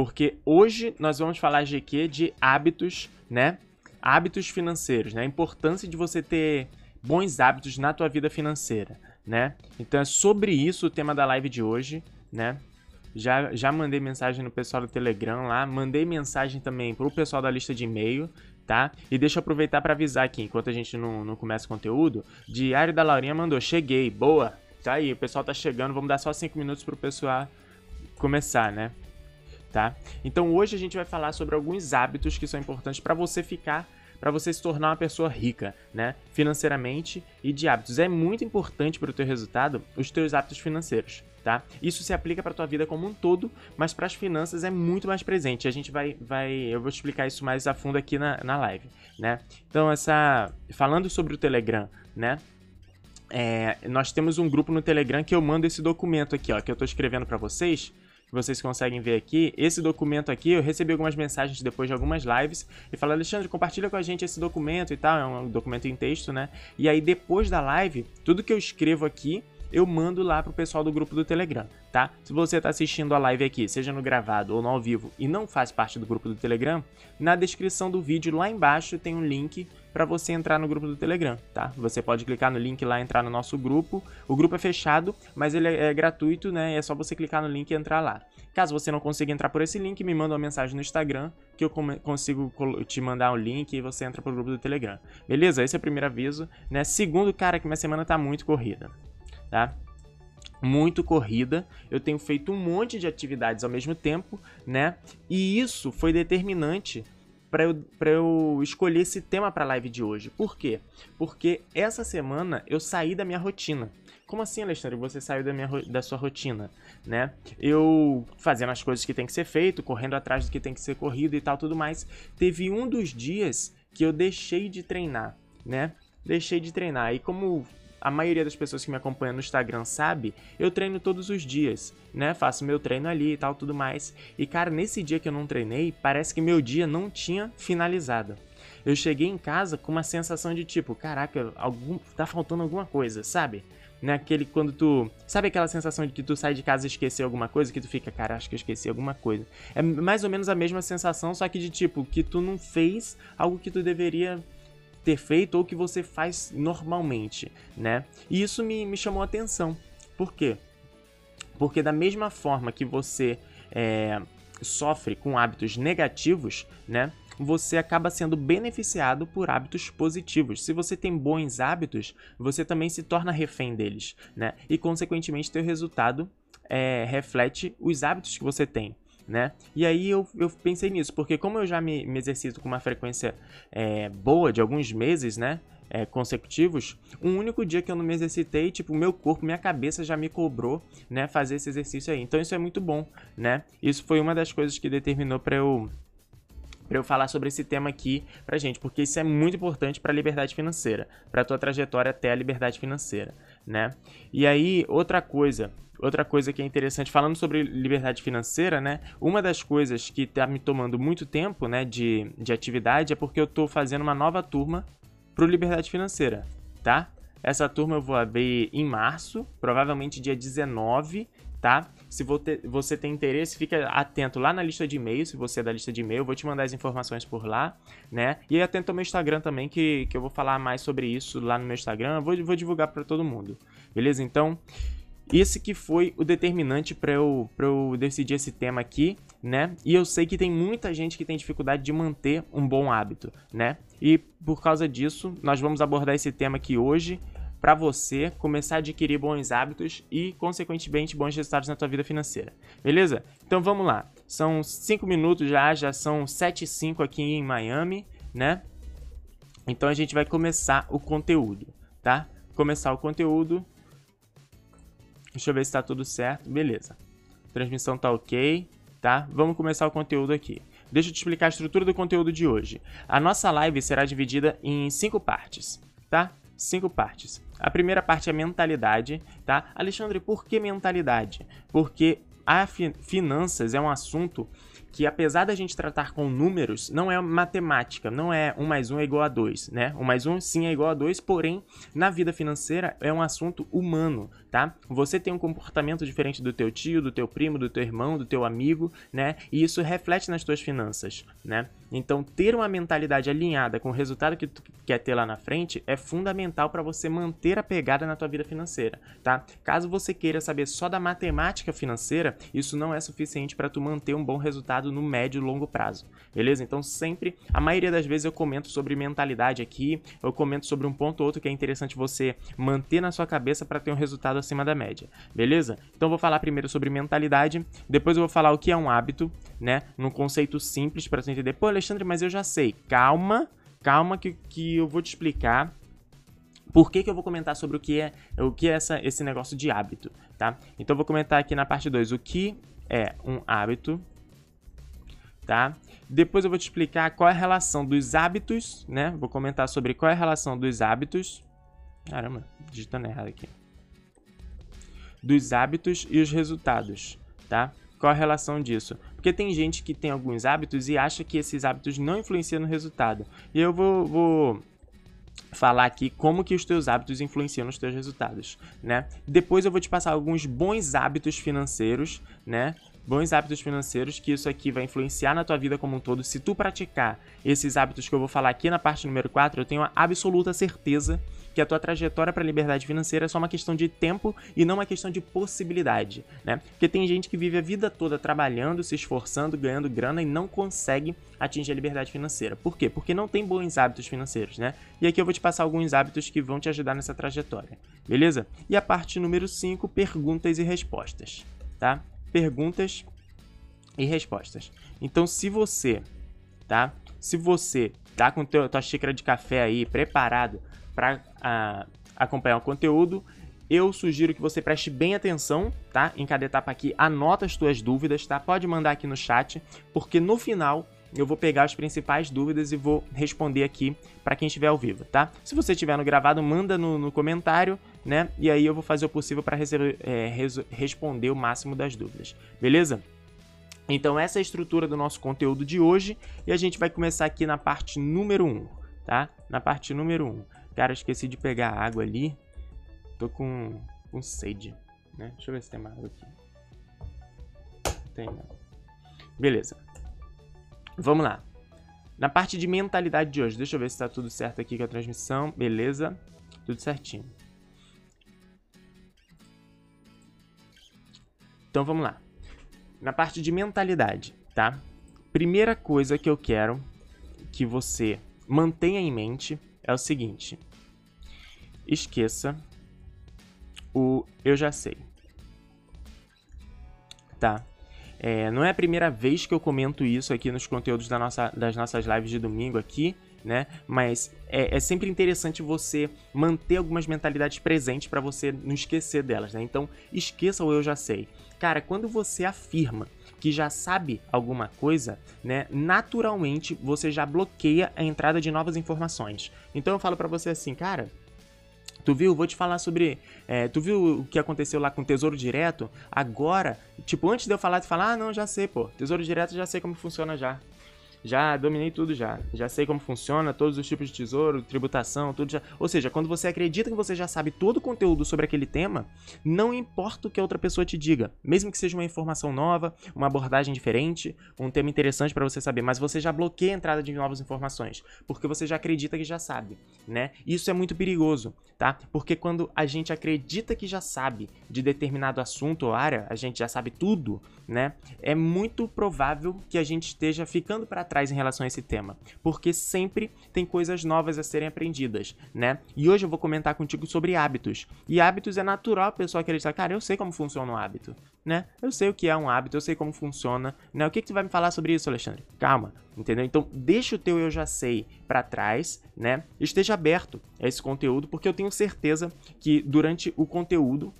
Porque hoje nós vamos falar quê? De hábitos, né? Hábitos financeiros, né? A importância de você ter bons hábitos na tua vida financeira, né? Então é sobre isso o tema da live de hoje, né? Já, já mandei mensagem no pessoal do Telegram lá, mandei mensagem também pro pessoal da lista de e-mail, tá? E deixa eu aproveitar para avisar aqui, enquanto a gente não, não começa o conteúdo, Diário da Laurinha mandou, cheguei, boa, tá aí, o pessoal tá chegando, vamos dar só 5 minutos pro pessoal começar, né? Tá? Então hoje a gente vai falar sobre alguns hábitos que são importantes para você ficar para você se tornar uma pessoa rica, né, financeiramente e de hábitos. É muito importante para o teu resultado os teus hábitos financeiros, tá? Isso se aplica para tua vida como um todo, mas para as finanças é muito mais presente. A gente vai, vai, eu vou explicar isso mais a fundo aqui na, na live, né? Então essa, falando sobre o Telegram, né? É, nós temos um grupo no Telegram que eu mando esse documento aqui, ó, que eu estou escrevendo para vocês que vocês conseguem ver aqui, esse documento aqui, eu recebi algumas mensagens depois de algumas lives e falaram, Alexandre, compartilha com a gente esse documento e tal, é um documento em texto, né? E aí depois da live, tudo que eu escrevo aqui, eu mando lá pro pessoal do grupo do Telegram, tá? Se você está assistindo a live aqui, seja no gravado ou no ao vivo e não faz parte do grupo do Telegram, na descrição do vídeo lá embaixo tem um link para você entrar no grupo do Telegram, tá? Você pode clicar no link lá entrar no nosso grupo. O grupo é fechado, mas ele é, é gratuito, né? É só você clicar no link e entrar lá. Caso você não consiga entrar por esse link, me manda uma mensagem no Instagram que eu consigo te mandar um link e você entra pro grupo do Telegram. Beleza? Esse é o primeiro aviso, né? Segundo, cara, que minha semana tá muito corrida, tá? muito corrida, eu tenho feito um monte de atividades ao mesmo tempo, né? E isso foi determinante para eu, eu escolher esse tema para a live de hoje. Por quê? Porque essa semana eu saí da minha rotina. Como assim, Alexandre? Você saiu da, minha, da sua rotina, né? Eu fazendo as coisas que tem que ser feito, correndo atrás do que tem que ser corrido e tal, tudo mais. Teve um dos dias que eu deixei de treinar, né? Deixei de treinar. E como a maioria das pessoas que me acompanham no Instagram sabe, eu treino todos os dias, né? Faço meu treino ali e tal, tudo mais. E cara, nesse dia que eu não treinei, parece que meu dia não tinha finalizado. Eu cheguei em casa com uma sensação de tipo, caraca, algum, tá faltando alguma coisa, sabe? Naquele quando tu. Sabe aquela sensação de que tu sai de casa e esqueceu alguma coisa? Que tu fica, cara, acho que eu esqueci alguma coisa. É mais ou menos a mesma sensação, só que de tipo, que tu não fez algo que tu deveria ter feito ou que você faz normalmente, né? E isso me, me chamou a atenção. Por quê? Porque da mesma forma que você é, sofre com hábitos negativos, né? Você acaba sendo beneficiado por hábitos positivos. Se você tem bons hábitos, você também se torna refém deles, né? E consequentemente, teu resultado é, reflete os hábitos que você tem né? E aí eu, eu pensei nisso, porque como eu já me, me exercito com uma frequência é, boa de alguns meses, né? É, consecutivos, um único dia que eu não me exercitei, tipo, meu corpo, minha cabeça já me cobrou, né, fazer esse exercício aí. Então isso é muito bom, né? Isso foi uma das coisas que determinou para eu para eu falar sobre esse tema aqui pra gente, porque isso é muito importante para a liberdade financeira, para tua trajetória até a liberdade financeira, né? E aí, outra coisa, outra coisa que é interessante, falando sobre liberdade financeira, né? Uma das coisas que tá me tomando muito tempo, né, de, de atividade é porque eu tô fazendo uma nova turma pro Liberdade Financeira, tá? Essa turma eu vou abrir em março, provavelmente dia 19, tá? Se você tem interesse, fica atento lá na lista de e-mail, se você é da lista de e-mail, eu vou te mandar as informações por lá, né? E atento ao meu Instagram também, que, que eu vou falar mais sobre isso lá no meu Instagram, eu vou, vou divulgar para todo mundo, beleza? Então, esse que foi o determinante para eu, eu decidir esse tema aqui, né? E eu sei que tem muita gente que tem dificuldade de manter um bom hábito, né? E por causa disso, nós vamos abordar esse tema aqui hoje para você começar a adquirir bons hábitos e, consequentemente, bons resultados na tua vida financeira. Beleza? Então vamos lá. São 5 minutos já, já são 7 e 5 aqui em Miami, né? Então a gente vai começar o conteúdo, tá? Começar o conteúdo. Deixa eu ver se tá tudo certo. Beleza. Transmissão tá ok, tá? Vamos começar o conteúdo aqui. Deixa eu te explicar a estrutura do conteúdo de hoje. A nossa live será dividida em cinco partes, tá? Cinco partes. A primeira parte é mentalidade, tá? Alexandre, por que mentalidade? Porque a fi finanças é um assunto que apesar da gente tratar com números, não é matemática, não é 1 mais 1 é igual a 2, né? 1 mais 1 sim é igual a 2, porém, na vida financeira é um assunto humano, tá? Você tem um comportamento diferente do teu tio, do teu primo, do teu irmão, do teu amigo, né? E isso reflete nas tuas finanças, né? Então, ter uma mentalidade alinhada com o resultado que tu quer ter lá na frente é fundamental para você manter a pegada na tua vida financeira, tá? Caso você queira saber só da matemática financeira, isso não é suficiente para tu manter um bom resultado no médio e longo prazo, beleza? Então, sempre, a maioria das vezes eu comento sobre mentalidade aqui, eu comento sobre um ponto ou outro que é interessante você manter na sua cabeça para ter um resultado acima da média, beleza? Então, vou falar primeiro sobre mentalidade, depois eu vou falar o que é um hábito, né? Num conceito simples para você entender. Pô, Alexandre, mas eu já sei. Calma, calma que, que eu vou te explicar por que, que eu vou comentar sobre o que é, o que é essa, esse negócio de hábito, tá? Então eu vou comentar aqui na parte 2 o que é um hábito, tá? Depois eu vou te explicar qual é a relação dos hábitos, né? Vou comentar sobre qual é a relação dos hábitos. Caramba, digitando errado aqui. Dos hábitos e os resultados, tá? Qual a relação disso? Porque tem gente que tem alguns hábitos e acha que esses hábitos não influenciam no resultado. E eu vou, vou falar aqui como que os teus hábitos influenciam nos teus resultados, né? Depois eu vou te passar alguns bons hábitos financeiros, né? Bons hábitos financeiros que isso aqui vai influenciar na tua vida como um todo. Se tu praticar esses hábitos que eu vou falar aqui na parte número 4, eu tenho a absoluta certeza que a tua trajetória para a liberdade financeira é só uma questão de tempo e não uma questão de possibilidade, né? Porque tem gente que vive a vida toda trabalhando, se esforçando, ganhando grana e não consegue atingir a liberdade financeira. Por quê? Porque não tem bons hábitos financeiros, né? E aqui eu vou te passar alguns hábitos que vão te ajudar nessa trajetória, beleza? E a parte número 5, perguntas e respostas, tá? Perguntas e respostas. Então, se você, tá? Se você tá com teu, tua xícara de café aí preparado para acompanhar o conteúdo, eu sugiro que você preste bem atenção, tá? Em cada etapa aqui, anota as tuas dúvidas, tá? Pode mandar aqui no chat, porque no final eu vou pegar as principais dúvidas e vou responder aqui para quem estiver ao vivo, tá? Se você estiver no gravado, manda no, no comentário, né? E aí eu vou fazer o possível para é, responder o máximo das dúvidas, beleza? Então essa é a estrutura do nosso conteúdo de hoje e a gente vai começar aqui na parte número 1, tá? Na parte número 1. Cara, esqueci de pegar água ali. Tô com, com sede, né? Deixa eu ver se tem mais água aqui. Tem, não. Beleza. Vamos lá. Na parte de mentalidade de hoje, deixa eu ver se tá tudo certo aqui com a transmissão. Beleza. Tudo certinho. Então vamos lá. Na parte de mentalidade, tá? Primeira coisa que eu quero que você mantenha em mente é o seguinte: esqueça o eu já sei. Tá? É, não é a primeira vez que eu comento isso aqui nos conteúdos da nossa, das nossas lives de domingo aqui, né? Mas é, é sempre interessante você manter algumas mentalidades presentes para você não esquecer delas, né? Então, esqueça o eu já sei. Cara, quando você afirma que já sabe alguma coisa, né, naturalmente você já bloqueia a entrada de novas informações. Então eu falo para você assim, cara, Tu viu? Vou te falar sobre. É, tu viu o que aconteceu lá com o Tesouro Direto? Agora, tipo, antes de eu falar, tu falar, ah, não, já sei, pô. Tesouro Direto já sei como funciona já já dominei tudo já. Já sei como funciona, todos os tipos de tesouro, tributação, tudo já. Ou seja, quando você acredita que você já sabe todo o conteúdo sobre aquele tema, não importa o que a outra pessoa te diga, mesmo que seja uma informação nova, uma abordagem diferente, um tema interessante para você saber, mas você já bloqueia a entrada de novas informações, porque você já acredita que já sabe, né? Isso é muito perigoso, tá? Porque quando a gente acredita que já sabe de determinado assunto ou área, a gente já sabe tudo, né? É muito provável que a gente esteja ficando para trás em relação a esse tema, porque sempre tem coisas novas a serem aprendidas, né? E hoje eu vou comentar contigo sobre hábitos. E hábitos é natural a pessoa acreditar, cara, eu sei como funciona um hábito, né? Eu sei o que é um hábito, eu sei como funciona, né? O que que tu vai me falar sobre isso, Alexandre? Calma, entendeu? Então, deixa o teu eu já sei para trás, né? Esteja aberto a esse conteúdo, porque eu tenho certeza que durante o conteúdo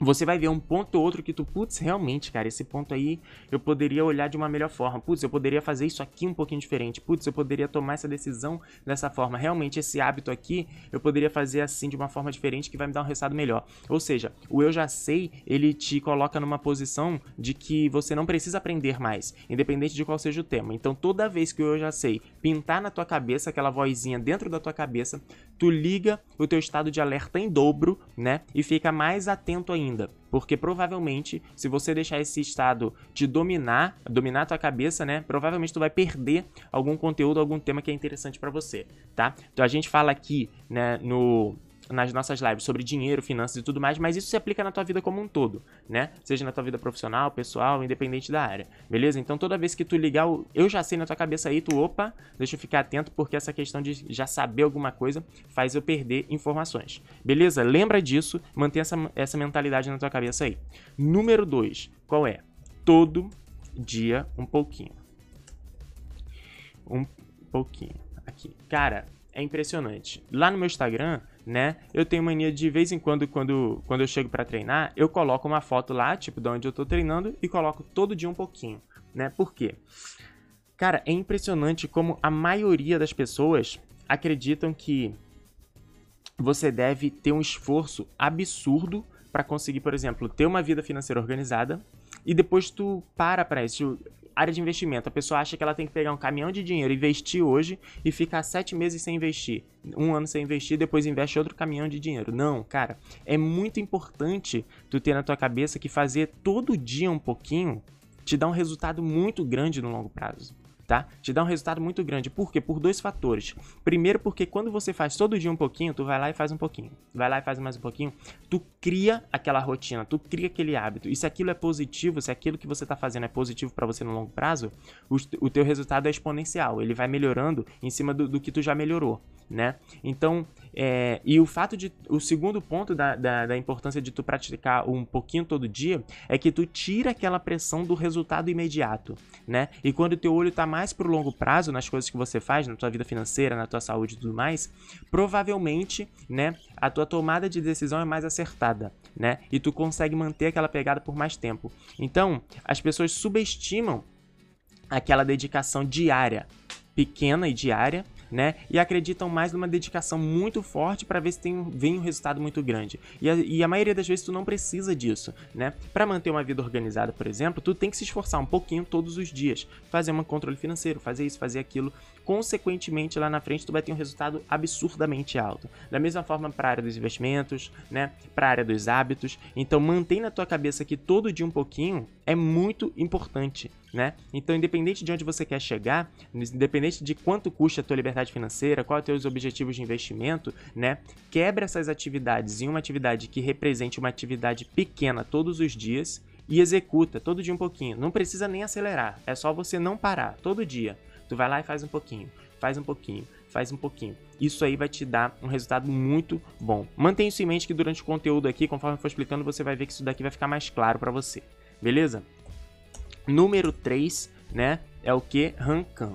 você vai ver um ponto ou outro que tu, putz, realmente, cara, esse ponto aí eu poderia olhar de uma melhor forma. Putz, eu poderia fazer isso aqui um pouquinho diferente. Putz, eu poderia tomar essa decisão dessa forma. Realmente, esse hábito aqui eu poderia fazer assim de uma forma diferente que vai me dar um resultado melhor. Ou seja, o eu já sei, ele te coloca numa posição de que você não precisa aprender mais, independente de qual seja o tema. Então, toda vez que o eu já sei pintar na tua cabeça, aquela vozinha dentro da tua cabeça, tu liga o teu estado de alerta em dobro, né? E fica mais atento ainda. Porque provavelmente, se você deixar esse estado de dominar, dominar tua cabeça, né? Provavelmente tu vai perder algum conteúdo, algum tema que é interessante para você, tá? Então a gente fala aqui, né, no nas nossas lives sobre dinheiro, finanças e tudo mais, mas isso se aplica na tua vida como um todo, né? Seja na tua vida profissional, pessoal, independente da área, beleza? Então toda vez que tu ligar o eu já sei na tua cabeça aí, tu opa, deixa eu ficar atento porque essa questão de já saber alguma coisa faz eu perder informações, beleza? Lembra disso, mantém essa, essa mentalidade na tua cabeça aí. Número 2, qual é? Todo dia um pouquinho. Um pouquinho. Aqui. Cara, é impressionante. Lá no meu Instagram, né? Eu tenho mania de vez em quando, quando, quando eu chego para treinar, eu coloco uma foto lá, tipo, de onde eu tô treinando, e coloco todo dia um pouquinho, né? Por quê? Cara, é impressionante como a maioria das pessoas acreditam que você deve ter um esforço absurdo para conseguir, por exemplo, ter uma vida financeira organizada e depois tu para para isso área de investimento. A pessoa acha que ela tem que pegar um caminhão de dinheiro, investir hoje e ficar sete meses sem investir. Um ano sem investir, depois investe outro caminhão de dinheiro. Não, cara. É muito importante tu ter na tua cabeça que fazer todo dia um pouquinho te dá um resultado muito grande no longo prazo tá? Te dá um resultado muito grande. Por quê? Por dois fatores. Primeiro, porque quando você faz todo dia um pouquinho, tu vai lá e faz um pouquinho. Vai lá e faz mais um pouquinho. Tu cria aquela rotina, tu cria aquele hábito. E se aquilo é positivo, se aquilo que você tá fazendo é positivo para você no longo prazo, o, o teu resultado é exponencial. Ele vai melhorando em cima do, do que tu já melhorou né? Então, é, e o fato de. O segundo ponto da, da, da, importância de tu praticar um pouquinho todo dia é que tu tira aquela pressão do resultado imediato, né? E quando o teu olho tá mais pro longo prazo nas coisas que você faz, na tua vida financeira, na tua saúde e tudo mais, provavelmente, né, a tua tomada de decisão é mais acertada, né? E tu consegue manter aquela pegada por mais tempo. Então, as pessoas subestimam aquela dedicação diária, pequena e diária, né? E acreditam mais numa dedicação muito forte para ver se tem, vem um resultado muito grande. E a, e a maioria das vezes tu não precisa disso, né? Para manter uma vida organizada, por exemplo, tu tem que se esforçar um pouquinho todos os dias, fazer um controle financeiro, fazer isso, fazer aquilo. Consequentemente, lá na frente tu vai ter um resultado absurdamente alto. Da mesma forma para a área dos investimentos, né? Para a área dos hábitos. Então mantém na tua cabeça que todo dia um pouquinho é muito importante, né? Então, independente de onde você quer chegar, independente de quanto custa a tua liberdade financeira, quais são os teus objetivos de investimento, né? Quebra essas atividades em uma atividade que represente uma atividade pequena todos os dias e executa todo dia um pouquinho. Não precisa nem acelerar, é só você não parar todo dia. Tu vai lá e faz um pouquinho, faz um pouquinho, faz um pouquinho. Isso aí vai te dar um resultado muito bom. Mantenha isso em mente que durante o conteúdo aqui, conforme eu for explicando, você vai ver que isso daqui vai ficar mais claro para você beleza? Número 3, né, é o que? Rancan.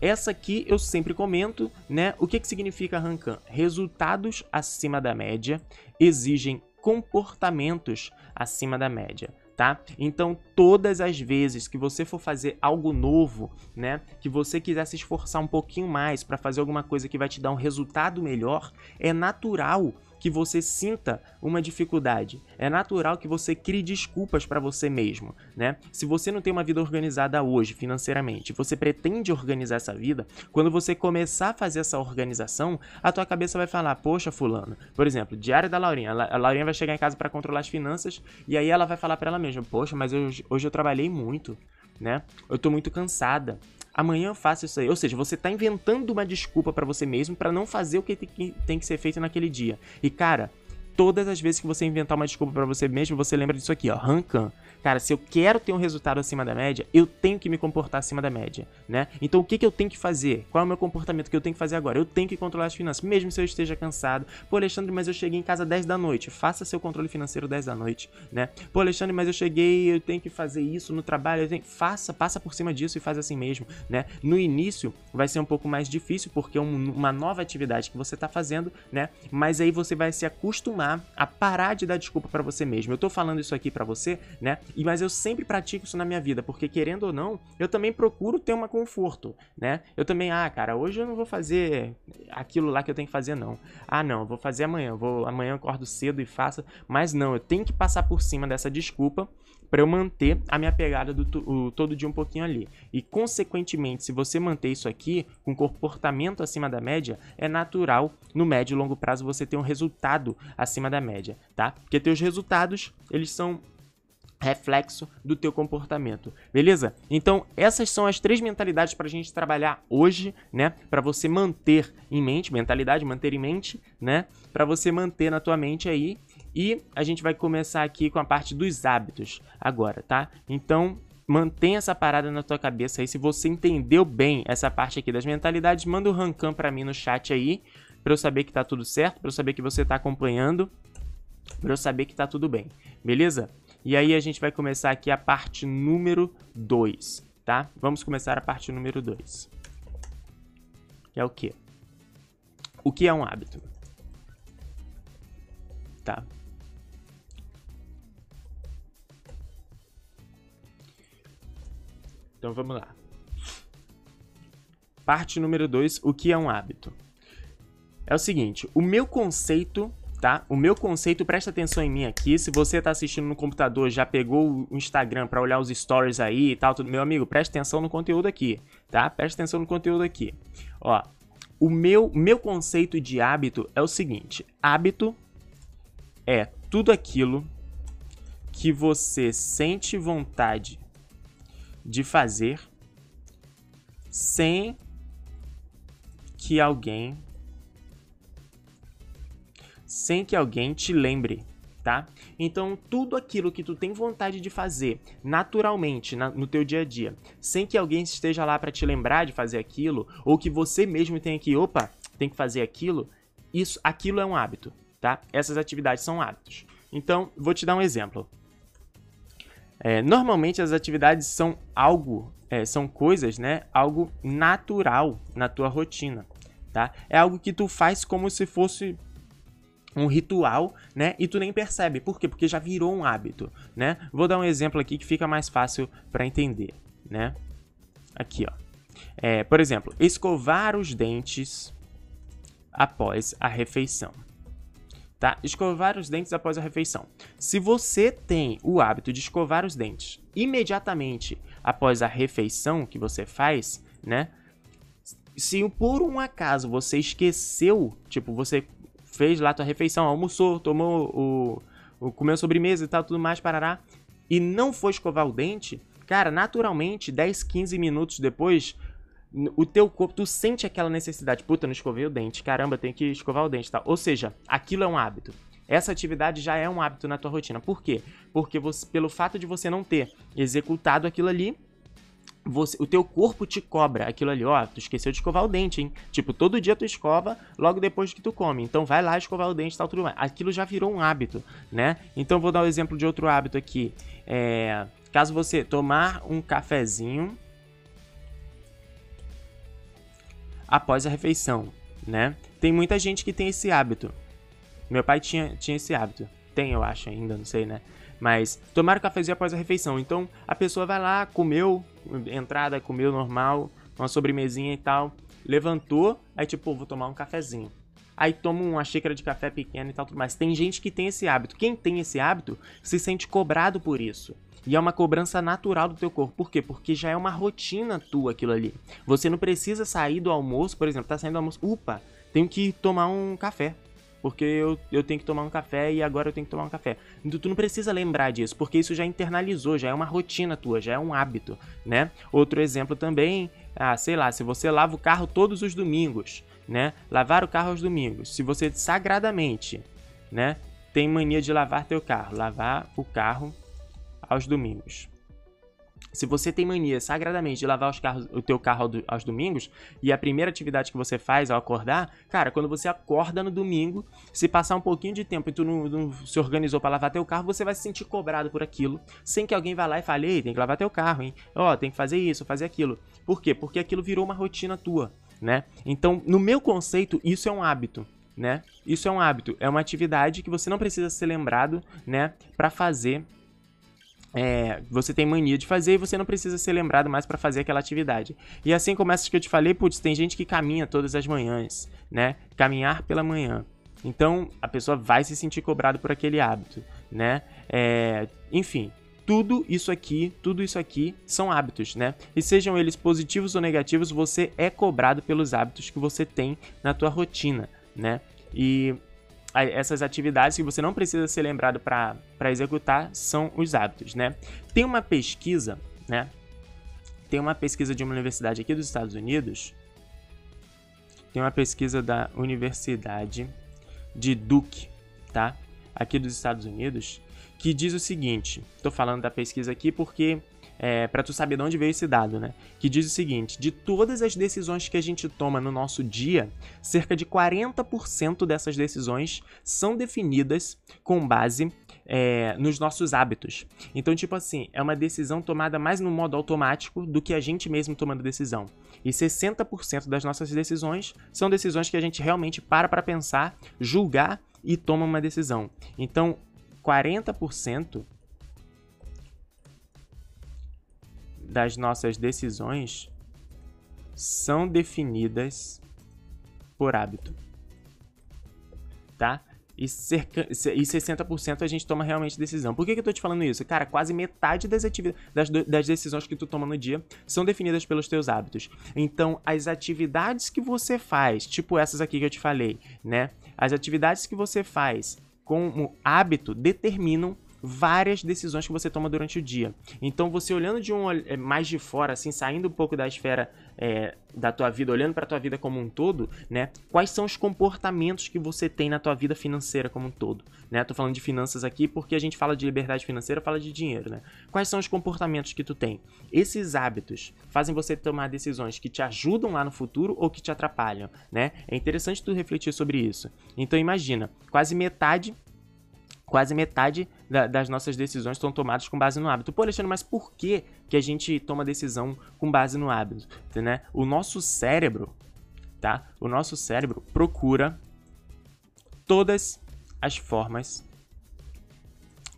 Essa aqui eu sempre comento, né? O que, que significa Rancan? Resultados acima da média exigem comportamentos acima da média. Tá? Então, todas as vezes que você for fazer algo novo, né, que você quiser se esforçar um pouquinho mais para fazer alguma coisa que vai te dar um resultado melhor, é natural que você sinta uma dificuldade. É natural que você crie desculpas para você mesmo, né? Se você não tem uma vida organizada hoje financeiramente, você pretende organizar essa vida, quando você começar a fazer essa organização, a tua cabeça vai falar: "Poxa, fulano, por exemplo, diário da Laurinha, a Laurinha vai chegar em casa para controlar as finanças e aí ela vai falar para ela mesma: "Poxa, mas eu, hoje eu trabalhei muito, né? Eu tô muito cansada amanhã eu faço isso aí. Ou seja, você tá inventando uma desculpa para você mesmo para não fazer o que tem que ser feito naquele dia. E cara, todas as vezes que você inventar uma desculpa para você mesmo, você lembra disso aqui, ó, Rancan. Cara, se eu quero ter um resultado acima da média, eu tenho que me comportar acima da média, né? Então o que, que eu tenho que fazer? Qual é o meu comportamento que eu tenho que fazer agora? Eu tenho que controlar as finanças, mesmo se eu esteja cansado. Pô, Alexandre, mas eu cheguei em casa 10 da noite. Faça seu controle financeiro 10 da noite, né? Pô, Alexandre, mas eu cheguei, eu tenho que fazer isso no trabalho. Tenho... Faça, passa por cima disso e faz assim mesmo, né? No início vai ser um pouco mais difícil porque é um, uma nova atividade que você está fazendo, né? Mas aí você vai se acostumar a parar de dar desculpa para você mesmo. Eu tô falando isso aqui para você, né? E mas eu sempre pratico isso na minha vida, porque querendo ou não, eu também procuro ter um conforto, né? Eu também, ah, cara, hoje eu não vou fazer aquilo lá que eu tenho que fazer não. Ah, não, vou fazer amanhã, vou amanhã eu acordo cedo e faço, mas não, eu tenho que passar por cima dessa desculpa para eu manter a minha pegada do o, todo dia um pouquinho ali. E consequentemente, se você manter isso aqui com comportamento acima da média, é natural no médio e longo prazo você ter um resultado acima da média, tá? Porque teus resultados, eles são reflexo do teu comportamento, beleza? Então, essas são as três mentalidades para a gente trabalhar hoje, né? Para você manter em mente, mentalidade, manter em mente, né? Para você manter na tua mente aí. E a gente vai começar aqui com a parte dos hábitos agora, tá? Então, mantenha essa parada na tua cabeça aí. Se você entendeu bem essa parte aqui das mentalidades, manda o um rancam para mim no chat aí, para eu saber que tá tudo certo, para eu saber que você tá acompanhando, para eu saber que tá tudo bem. Beleza? E aí a gente vai começar aqui a parte número 2, tá? Vamos começar a parte número 2. Que é o quê? O que é um hábito? Tá? Então vamos lá. Parte número 2, o que é um hábito? É o seguinte, o meu conceito tá? O meu conceito, presta atenção em mim aqui. Se você tá assistindo no computador, já pegou o Instagram para olhar os stories aí e tal, tudo, meu amigo, presta atenção no conteúdo aqui, tá? Presta atenção no conteúdo aqui. Ó, o meu, meu conceito de hábito é o seguinte: hábito é tudo aquilo que você sente vontade de fazer sem que alguém sem que alguém te lembre, tá? Então, tudo aquilo que tu tem vontade de fazer naturalmente na, no teu dia a dia, sem que alguém esteja lá para te lembrar de fazer aquilo, ou que você mesmo tenha que, opa, tem que fazer aquilo, isso, aquilo é um hábito, tá? Essas atividades são hábitos. Então, vou te dar um exemplo. É, normalmente as atividades são algo, é, são coisas, né? Algo natural na tua rotina, tá? É algo que tu faz como se fosse um ritual, né? E tu nem percebe. Por quê? Porque já virou um hábito, né? Vou dar um exemplo aqui que fica mais fácil para entender, né? Aqui, ó. É, por exemplo, escovar os dentes após a refeição. Tá? Escovar os dentes após a refeição. Se você tem o hábito de escovar os dentes imediatamente após a refeição que você faz, né? Se por um acaso você esqueceu, tipo, você fez lá tua refeição, almoçou, tomou o, o comeu sobremesa e tal, tudo mais, parará, e não foi escovar o dente, cara, naturalmente, 10, 15 minutos depois, o teu corpo, tu sente aquela necessidade, puta, não escovei o dente, caramba, tem que escovar o dente tal. Ou seja, aquilo é um hábito. Essa atividade já é um hábito na tua rotina. Por quê? Porque você, pelo fato de você não ter executado aquilo ali, você, o teu corpo te cobra aquilo ali, ó, tu esqueceu de escovar o dente, hein? Tipo, todo dia tu escova logo depois que tu come. Então vai lá escovar o dente e tal, tudo mais. Aquilo já virou um hábito, né? Então vou dar o um exemplo de outro hábito aqui. É, caso você tomar um cafezinho após a refeição, né? Tem muita gente que tem esse hábito. Meu pai tinha, tinha esse hábito. Tem, eu acho ainda, não sei, né? Mas tomar o cafezinho após a refeição. Então a pessoa vai lá, comeu, entrada, comeu normal, uma sobremesinha e tal, levantou, aí tipo, vou tomar um cafezinho. Aí toma uma xícara de café pequena e tal, tudo mais. Tem gente que tem esse hábito. Quem tem esse hábito se sente cobrado por isso. E é uma cobrança natural do teu corpo. Por quê? Porque já é uma rotina tua aquilo ali. Você não precisa sair do almoço, por exemplo, tá saindo do almoço, upa, tenho que tomar um café porque eu, eu tenho que tomar um café e agora eu tenho que tomar um café. Então, tu não precisa lembrar disso, porque isso já internalizou, já é uma rotina tua, já é um hábito, né? Outro exemplo também, ah, sei lá, se você lava o carro todos os domingos, né? Lavar o carro aos domingos. Se você sagradamente, né, tem mania de lavar teu carro, lavar o carro aos domingos. Se você tem mania sagradamente de lavar carros, o teu carro aos domingos, e a primeira atividade que você faz ao acordar, cara, quando você acorda no domingo, se passar um pouquinho de tempo e tu não, não se organizou para lavar teu carro, você vai se sentir cobrado por aquilo, sem que alguém vá lá e fale, ei, tem que lavar teu carro, hein? Ó, oh, tem que fazer isso, fazer aquilo. Por quê? Porque aquilo virou uma rotina tua, né? Então, no meu conceito, isso é um hábito. Né? Isso é um hábito, é uma atividade que você não precisa ser lembrado, né, para fazer é, você tem mania de fazer e você não precisa ser lembrado mais para fazer aquela atividade. E assim como essas que eu te falei, putz, tem gente que caminha todas as manhãs, né? Caminhar pela manhã. Então a pessoa vai se sentir cobrado por aquele hábito, né? É, enfim, tudo isso aqui, tudo isso aqui são hábitos, né? E sejam eles positivos ou negativos, você é cobrado pelos hábitos que você tem na tua rotina, né? E essas atividades que você não precisa ser lembrado para executar são os hábitos, né? Tem uma pesquisa, né? Tem uma pesquisa de uma universidade aqui dos Estados Unidos. Tem uma pesquisa da Universidade de Duke, tá? Aqui dos Estados Unidos, que diz o seguinte. Estou falando da pesquisa aqui porque é, para tu saber de onde veio esse dado, né? Que diz o seguinte: de todas as decisões que a gente toma no nosso dia, cerca de 40% dessas decisões são definidas com base é, nos nossos hábitos. Então, tipo assim, é uma decisão tomada mais no modo automático do que a gente mesmo tomando decisão. E 60% das nossas decisões são decisões que a gente realmente para para pensar, julgar e toma uma decisão. Então, 40% das nossas decisões são definidas por hábito. Tá? E, cerca, e 60% a gente toma realmente decisão. Por que, que eu tô te falando isso? Cara, quase metade das, das, das decisões que tu toma no dia são definidas pelos teus hábitos. Então, as atividades que você faz, tipo essas aqui que eu te falei, né? As atividades que você faz como hábito determinam várias decisões que você toma durante o dia. Então, você olhando de um é, mais de fora, assim, saindo um pouco da esfera é, da tua vida, olhando para tua vida como um todo, né? Quais são os comportamentos que você tem na tua vida financeira como um todo, né? Tô falando de finanças aqui porque a gente fala de liberdade financeira, fala de dinheiro, né? Quais são os comportamentos que tu tem? Esses hábitos fazem você tomar decisões que te ajudam lá no futuro ou que te atrapalham, né? É interessante tu refletir sobre isso. Então imagina, quase metade quase metade da, das nossas decisões estão tomadas com base no hábito. Pô, Alexandre, mas por que, que a gente toma decisão com base no hábito? Né? O nosso cérebro, tá? O nosso cérebro procura todas as formas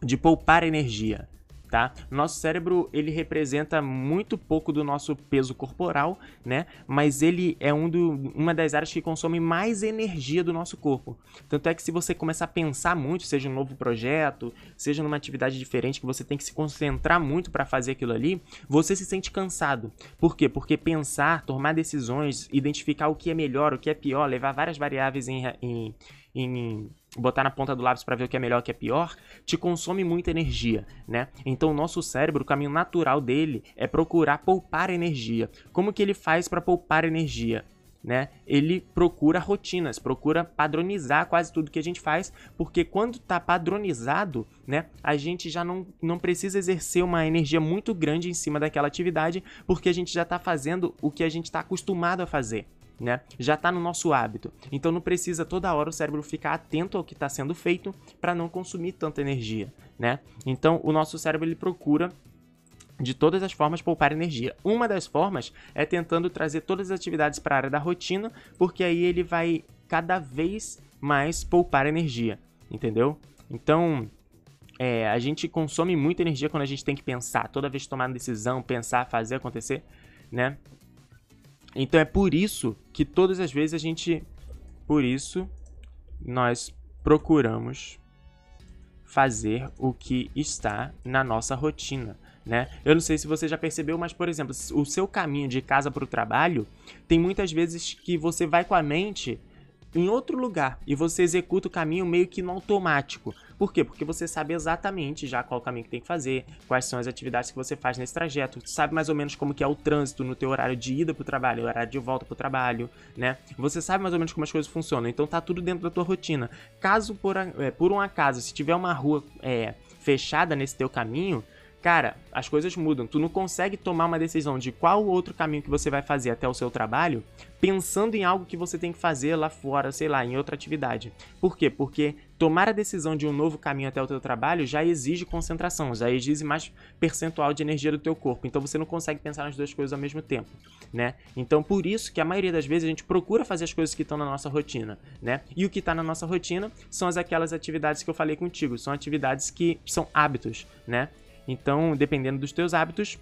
de poupar energia tá? Nosso cérebro, ele representa muito pouco do nosso peso corporal, né? Mas ele é um do, uma das áreas que consome mais energia do nosso corpo. Tanto é que se você começar a pensar muito, seja um novo projeto, seja numa atividade diferente que você tem que se concentrar muito para fazer aquilo ali, você se sente cansado. Por quê? Porque pensar, tomar decisões, identificar o que é melhor, o que é pior, levar várias variáveis em, em, em botar na ponta do lápis para ver o que é melhor o que é pior, te consome muita energia, né? Então o nosso cérebro, o caminho natural dele é procurar poupar energia. Como que ele faz para poupar energia? Né? Ele procura rotinas, procura padronizar quase tudo que a gente faz, porque quando está padronizado, né, a gente já não, não precisa exercer uma energia muito grande em cima daquela atividade, porque a gente já está fazendo o que a gente está acostumado a fazer né? Já está no nosso hábito. Então não precisa toda hora o cérebro ficar atento ao que está sendo feito para não consumir tanta energia, né? Então o nosso cérebro ele procura de todas as formas poupar energia. Uma das formas é tentando trazer todas as atividades para a área da rotina, porque aí ele vai cada vez mais poupar energia, entendeu? Então, é, a gente consome muita energia quando a gente tem que pensar, toda vez que tomar uma decisão, pensar, fazer acontecer, né? Então é por isso que todas as vezes a gente. Por isso, nós procuramos fazer o que está na nossa rotina. Né? Eu não sei se você já percebeu, mas por exemplo, o seu caminho de casa para o trabalho tem muitas vezes que você vai com a mente em outro lugar e você executa o caminho meio que no automático. Por quê? Porque você sabe exatamente já qual caminho que tem que fazer, quais são as atividades que você faz nesse trajeto, sabe mais ou menos como que é o trânsito no teu horário de ida pro trabalho, horário de volta pro trabalho, né? Você sabe mais ou menos como as coisas funcionam, então tá tudo dentro da tua rotina. Caso por, é, por um acaso, se tiver uma rua é, fechada nesse teu caminho, cara, as coisas mudam. Tu não consegue tomar uma decisão de qual outro caminho que você vai fazer até o seu trabalho pensando em algo que você tem que fazer lá fora, sei lá, em outra atividade. Por quê? Porque tomar a decisão de um novo caminho até o teu trabalho já exige concentração, já exige mais percentual de energia do teu corpo. Então você não consegue pensar nas duas coisas ao mesmo tempo, né? Então por isso que a maioria das vezes a gente procura fazer as coisas que estão na nossa rotina, né? E o que está na nossa rotina são as aquelas atividades que eu falei contigo, são atividades que são hábitos, né? Então, dependendo dos teus hábitos,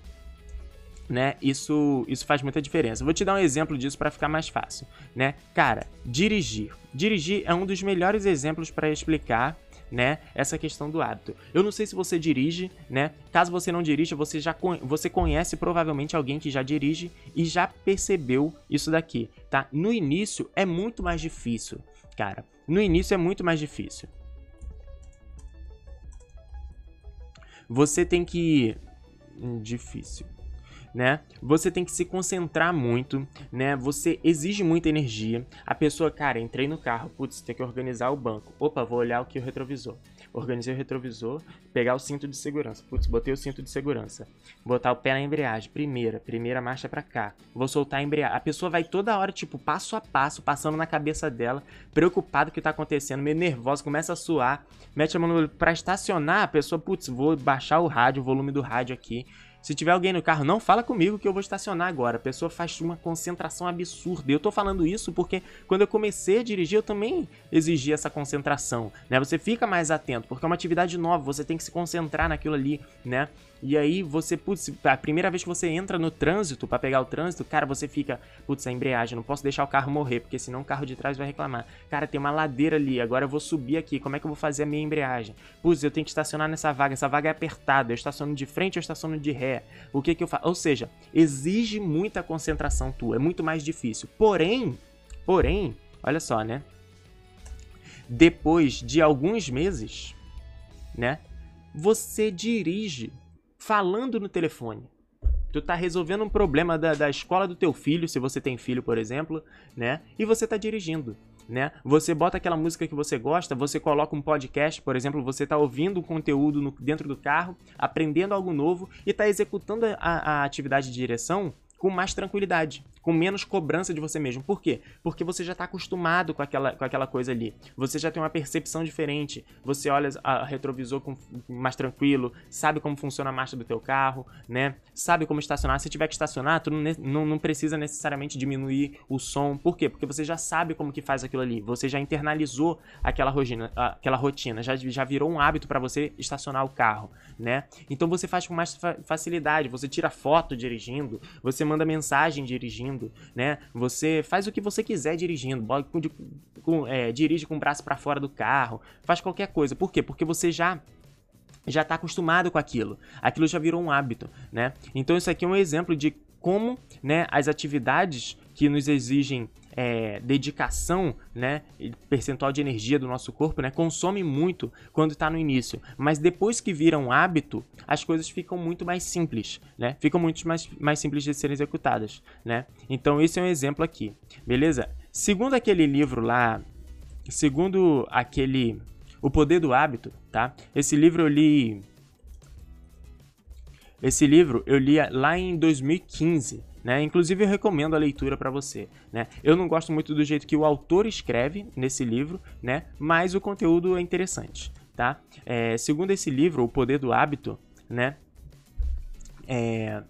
né? Isso, isso faz muita diferença. Vou te dar um exemplo disso para ficar mais fácil, né? Cara, dirigir. Dirigir é um dos melhores exemplos para explicar, né, essa questão do hábito. Eu não sei se você dirige, né? Caso você não dirija, você já você conhece provavelmente alguém que já dirige e já percebeu isso daqui, tá? No início é muito mais difícil, cara. No início é muito mais difícil. Você tem que hum, difícil né? Você tem que se concentrar muito, né? Você exige muita energia. A pessoa, cara, entrei no carro, putz, tem que organizar o banco. Opa, vou olhar o que o retrovisor. Organizei o retrovisor, pegar o cinto de segurança. Putz, botei o cinto de segurança. Botar o pé na embreagem, primeira, primeira marcha para cá. Vou soltar a embreagem. A pessoa vai toda hora, tipo, passo a passo, passando na cabeça dela, preocupada com o que tá acontecendo, meio nervosa, começa a suar, mete a mão no para estacionar, a pessoa, putz, vou baixar o rádio, o volume do rádio aqui se tiver alguém no carro, não fala comigo que eu vou estacionar agora. A pessoa faz uma concentração absurda. Eu tô falando isso porque quando eu comecei a dirigir, eu também exigi essa concentração, né? Você fica mais atento, porque é uma atividade nova, você tem que se concentrar naquilo ali, né? E aí você, putz, a primeira vez que você entra no trânsito para pegar o trânsito, cara, você fica, putz, a embreagem, não posso deixar o carro morrer, porque senão o carro de trás vai reclamar. Cara, tem uma ladeira ali, agora eu vou subir aqui, como é que eu vou fazer a minha embreagem? Putz, eu tenho que estacionar nessa vaga, essa vaga é apertada, eu estaciono de frente ou estaciono de ré? O que que eu faço? Ou seja, exige muita concentração tua, é muito mais difícil. Porém, porém, olha só, né? Depois de alguns meses, né? Você dirige falando no telefone. Tu tá resolvendo um problema da, da escola do teu filho, se você tem filho, por exemplo, né? E você tá dirigindo. Né? Você bota aquela música que você gosta, você coloca um podcast, por exemplo, você está ouvindo um conteúdo no, dentro do carro, aprendendo algo novo e está executando a, a, atividade de direção com mais tranquilidade com menos cobrança de você mesmo. Por quê? Porque você já está acostumado com aquela, com aquela coisa ali. Você já tem uma percepção diferente. Você olha a retrovisor com, mais tranquilo, sabe como funciona a marcha do teu carro, né? Sabe como estacionar. Se tiver que estacionar, tu não, não, não precisa necessariamente diminuir o som. Por quê? Porque você já sabe como que faz aquilo ali. Você já internalizou aquela rotina, aquela rotina. Já, já virou um hábito para você estacionar o carro, né? Então você faz com mais facilidade. Você tira foto dirigindo, você manda mensagem dirigindo dirigindo, né? Você faz o que você quiser dirigindo, com, é, dirige com o braço para fora do carro, faz qualquer coisa. Por quê? Porque você já já está acostumado com aquilo. Aquilo já virou um hábito, né? Então isso aqui é um exemplo de como, né, as atividades que nos exigem é, dedicação, né, percentual de energia do nosso corpo, né, consome muito quando está no início. Mas depois que vira um hábito, as coisas ficam muito mais simples, né? Ficam muito mais, mais simples de serem executadas, né? Então esse é um exemplo aqui, beleza? Segundo aquele livro lá, segundo aquele O Poder do Hábito, tá? Esse livro eu li esse livro eu li lá em 2015, né? Inclusive eu recomendo a leitura para você, né? Eu não gosto muito do jeito que o autor escreve nesse livro, né? Mas o conteúdo é interessante, tá? É, segundo esse livro, O Poder do Hábito, né? É,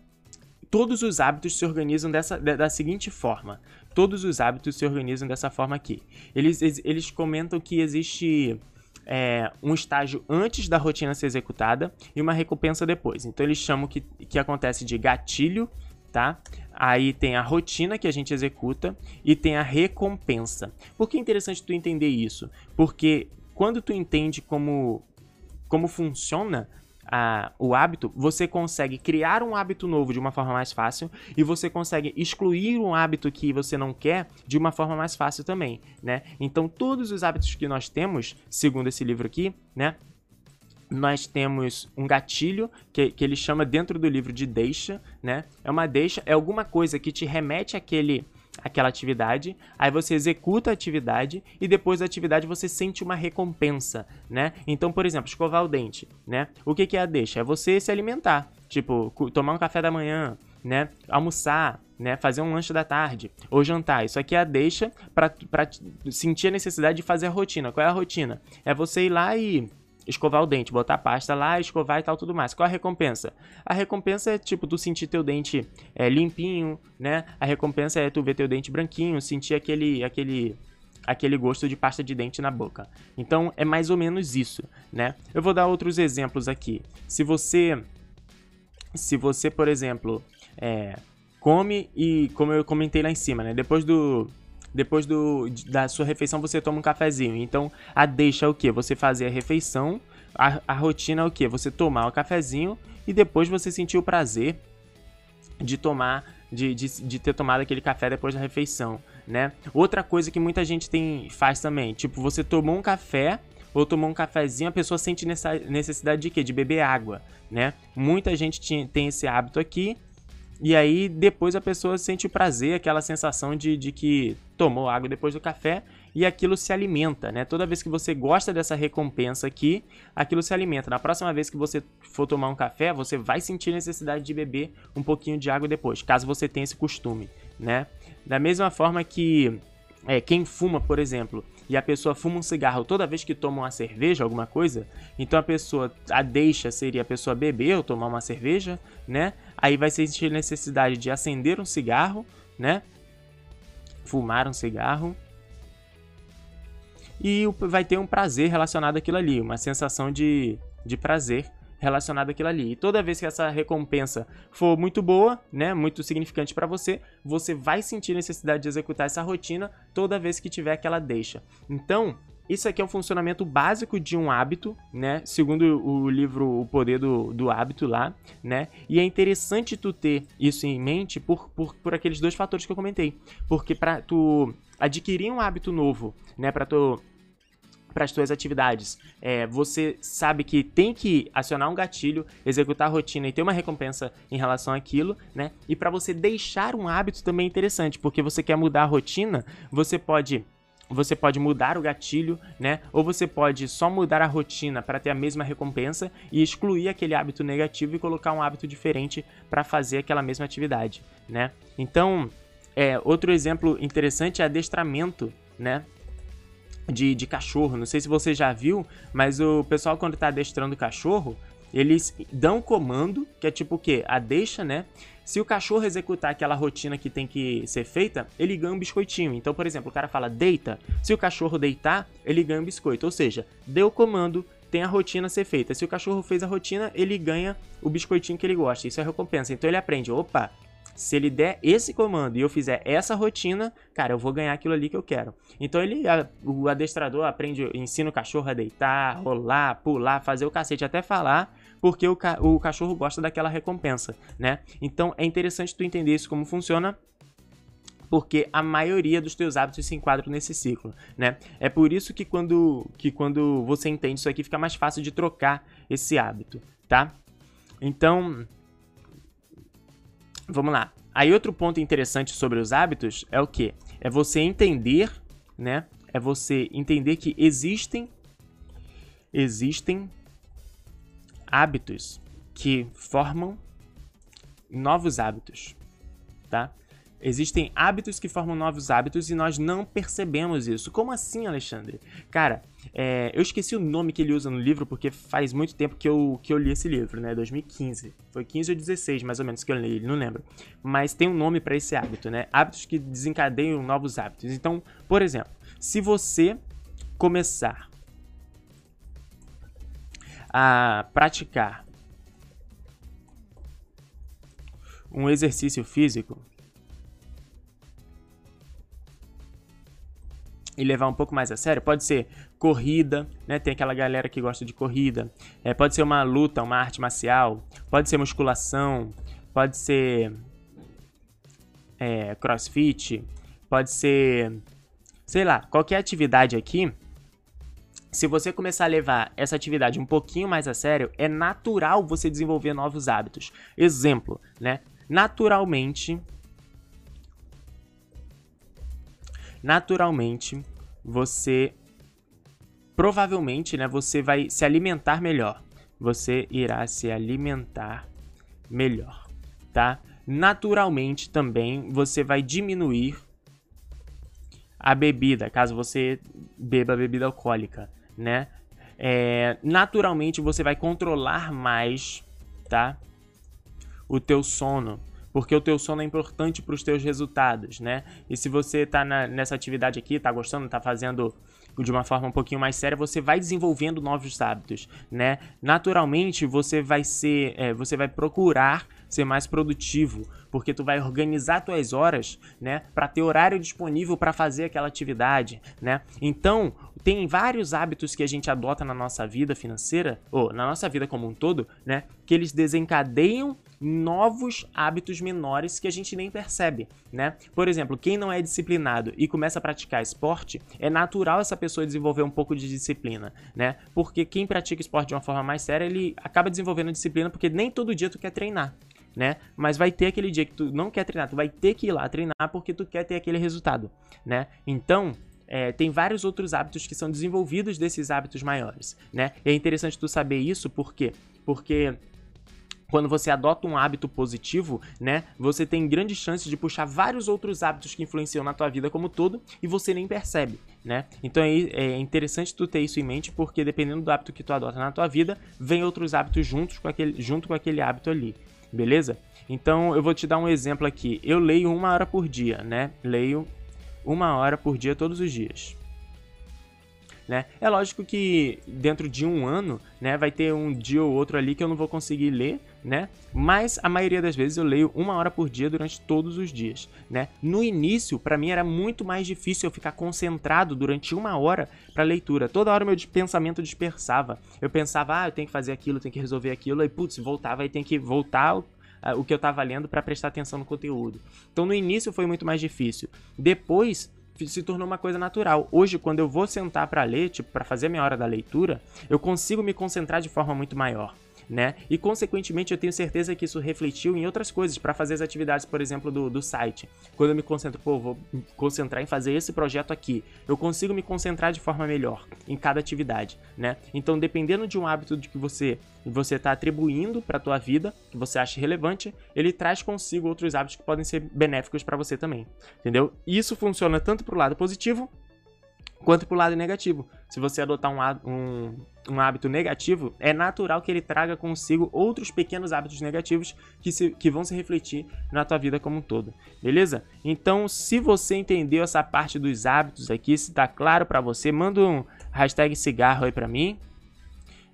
todos os hábitos se organizam dessa, da seguinte forma. Todos os hábitos se organizam dessa forma aqui. Eles, eles comentam que existe é, um estágio antes da rotina ser executada e uma recompensa depois. Então eles chamam que, que acontece de gatilho, tá? Aí tem a rotina que a gente executa e tem a recompensa. Por que é interessante tu entender isso? Porque quando tu entende como, como funciona a, o hábito, você consegue criar um hábito novo de uma forma mais fácil e você consegue excluir um hábito que você não quer de uma forma mais fácil também, né? Então, todos os hábitos que nós temos, segundo esse livro aqui, né? Nós temos um gatilho que, que ele chama dentro do livro de deixa, né? É uma deixa, é alguma coisa que te remete àquele, aquela atividade, aí você executa a atividade e depois da atividade você sente uma recompensa, né? Então, por exemplo, escovar o dente, né? O que, que é a deixa? É você se alimentar, tipo, tomar um café da manhã, né? Almoçar, né? Fazer um lanche da tarde ou jantar. Isso aqui é a deixa para sentir a necessidade de fazer a rotina. Qual é a rotina? É você ir lá e escovar o dente, botar a pasta lá, escovar e tal, tudo mais. Qual a recompensa? A recompensa é, tipo, tu sentir teu dente é, limpinho, né? A recompensa é tu ver teu dente branquinho, sentir aquele, aquele, aquele gosto de pasta de dente na boca. Então, é mais ou menos isso, né? Eu vou dar outros exemplos aqui. Se você, se você, por exemplo, é, come e, como eu comentei lá em cima, né? Depois do depois do, da sua refeição você toma um cafezinho. Então a deixa é o que? Você fazer a refeição. A, a rotina é o que? Você tomar o um cafezinho e depois você sentir o prazer de tomar, de, de, de, ter tomado aquele café depois da refeição, né? Outra coisa que muita gente tem faz também, tipo, você tomou um café ou tomou um cafezinho, a pessoa sente necessidade de quê? De beber água, né? Muita gente tinha, tem esse hábito aqui e aí depois a pessoa sente o prazer, aquela sensação de, de que tomou água depois do café e aquilo se alimenta, né? Toda vez que você gosta dessa recompensa aqui, aquilo se alimenta. Na próxima vez que você for tomar um café, você vai sentir necessidade de beber um pouquinho de água depois, caso você tenha esse costume, né? Da mesma forma que é, quem fuma, por exemplo, e a pessoa fuma um cigarro toda vez que toma uma cerveja, alguma coisa, então a pessoa, a deixa seria a pessoa beber ou tomar uma cerveja, né? Aí vai sentir necessidade de acender um cigarro, né? Fumar um cigarro. E vai ter um prazer relacionado àquilo ali, uma sensação de, de prazer relacionado àquilo ali. E toda vez que essa recompensa for muito boa, né, muito significante para você, você vai sentir necessidade de executar essa rotina toda vez que tiver aquela deixa. Então, isso aqui é um funcionamento básico de um hábito, né? Segundo o livro O Poder do, do Hábito lá, né? E é interessante tu ter isso em mente por, por, por aqueles dois fatores que eu comentei. Porque para tu adquirir um hábito novo, né? Para tu para as suas atividades. É, você sabe que tem que acionar um gatilho, executar a rotina e ter uma recompensa em relação àquilo, né? E para você deixar um hábito também é interessante, porque você quer mudar a rotina, você pode você pode mudar o gatilho, né? Ou você pode só mudar a rotina para ter a mesma recompensa e excluir aquele hábito negativo e colocar um hábito diferente para fazer aquela mesma atividade, né? Então, é, outro exemplo interessante é adestramento, né? de, de cachorro. Não sei se você já viu, mas o pessoal quando tá adestrando cachorro, eles dão comando, que é tipo o quê? A deixa, né? Se o cachorro executar aquela rotina que tem que ser feita, ele ganha um biscoitinho. Então, por exemplo, o cara fala deita. Se o cachorro deitar, ele ganha um biscoito. Ou seja, deu o comando, tem a rotina a ser feita. Se o cachorro fez a rotina, ele ganha o biscoitinho que ele gosta. Isso é recompensa. Então ele aprende, opa, se ele der esse comando e eu fizer essa rotina, cara, eu vou ganhar aquilo ali que eu quero. Então ele, a, o adestrador aprende, ensina o cachorro a deitar, rolar, pular, fazer o cacete até falar, porque o, ca o cachorro gosta daquela recompensa, né? Então é interessante tu entender isso como funciona porque a maioria dos teus hábitos se enquadram nesse ciclo, né? É por isso que quando, que quando você entende isso aqui, fica mais fácil de trocar esse hábito, tá? Então, Vamos lá. Aí outro ponto interessante sobre os hábitos é o que? É você entender, né? É você entender que existem existem hábitos que formam novos hábitos, tá? Existem hábitos que formam novos hábitos e nós não percebemos isso. Como assim, Alexandre? Cara, é, eu esqueci o nome que ele usa no livro porque faz muito tempo que eu, que eu li esse livro, né? 2015. Foi 15 ou 16, mais ou menos, que eu li, não lembro. Mas tem um nome para esse hábito, né? Hábitos que desencadeiam novos hábitos. Então, por exemplo, se você começar a praticar um exercício físico, e levar um pouco mais a sério, pode ser corrida, né? Tem aquela galera que gosta de corrida. É, pode ser uma luta, uma arte marcial. Pode ser musculação. Pode ser é, crossfit. Pode ser, sei lá, qualquer atividade aqui. Se você começar a levar essa atividade um pouquinho mais a sério, é natural você desenvolver novos hábitos. Exemplo, né? Naturalmente, naturalmente você provavelmente, né, você vai se alimentar melhor. Você irá se alimentar melhor, tá? Naturalmente também você vai diminuir a bebida, caso você beba bebida alcoólica, né? É, naturalmente você vai controlar mais, tá? O teu sono, porque o teu sono é importante para os teus resultados, né? E se você está nessa atividade aqui, está gostando, está fazendo de uma forma um pouquinho mais séria, você vai desenvolvendo novos hábitos, né? Naturalmente, você vai ser, é, você vai procurar ser mais produtivo, porque tu vai organizar tuas horas, né, para ter horário disponível para fazer aquela atividade, né? Então, tem vários hábitos que a gente adota na nossa vida financeira, ou na nossa vida como um todo, né, que eles desencadeiam novos hábitos menores que a gente nem percebe, né? Por exemplo, quem não é disciplinado e começa a praticar esporte, é natural essa pessoa desenvolver um pouco de disciplina, né? Porque quem pratica esporte de uma forma mais séria, ele acaba desenvolvendo disciplina porque nem todo dia tu quer treinar, né? Mas vai ter aquele dia que tu não quer treinar, tu vai ter que ir lá treinar porque tu quer ter aquele resultado, né? Então, é, tem vários outros hábitos que são desenvolvidos desses hábitos maiores, né? E é interessante tu saber isso, por quê? Porque quando você adota um hábito positivo, né, você tem grandes chances de puxar vários outros hábitos que influenciam na tua vida como todo e você nem percebe, né? Então é, interessante tu ter isso em mente porque dependendo do hábito que tu adota na tua vida, vem outros hábitos juntos com aquele, junto com aquele hábito ali, beleza? Então eu vou te dar um exemplo aqui. Eu leio uma hora por dia, né? Leio uma hora por dia todos os dias. Né? É lógico que dentro de um ano, né, vai ter um dia ou outro ali que eu não vou conseguir ler, né? Mas a maioria das vezes eu leio uma hora por dia durante todos os dias, né? No início, para mim era muito mais difícil eu ficar concentrado durante uma hora para leitura. Toda hora meu pensamento dispersava. Eu pensava, ah, eu tenho que fazer aquilo, tenho que resolver aquilo, e putz, voltava e tem que voltar o que eu estava lendo para prestar atenção no conteúdo. Então no início foi muito mais difícil. Depois se tornou uma coisa natural. Hoje, quando eu vou sentar para ler, tipo, para fazer minha hora da leitura, eu consigo me concentrar de forma muito maior né? E consequentemente eu tenho certeza que isso refletiu em outras coisas para fazer as atividades, por exemplo, do, do site. Quando eu me concentro, pô, vou concentrar em fazer esse projeto aqui, eu consigo me concentrar de forma melhor em cada atividade, né? Então, dependendo de um hábito de que você você está atribuindo para a tua vida, que você acha relevante, ele traz consigo outros hábitos que podem ser benéficos para você também, entendeu? Isso funciona tanto para o lado positivo quanto para o lado negativo. Se você adotar um, um, um, hábito negativo, é natural que ele traga consigo outros pequenos hábitos negativos que, se, que vão se refletir na tua vida como um todo, beleza? Então, se você entendeu essa parte dos hábitos aqui, se está claro para você, manda um hashtag cigarro aí para mim,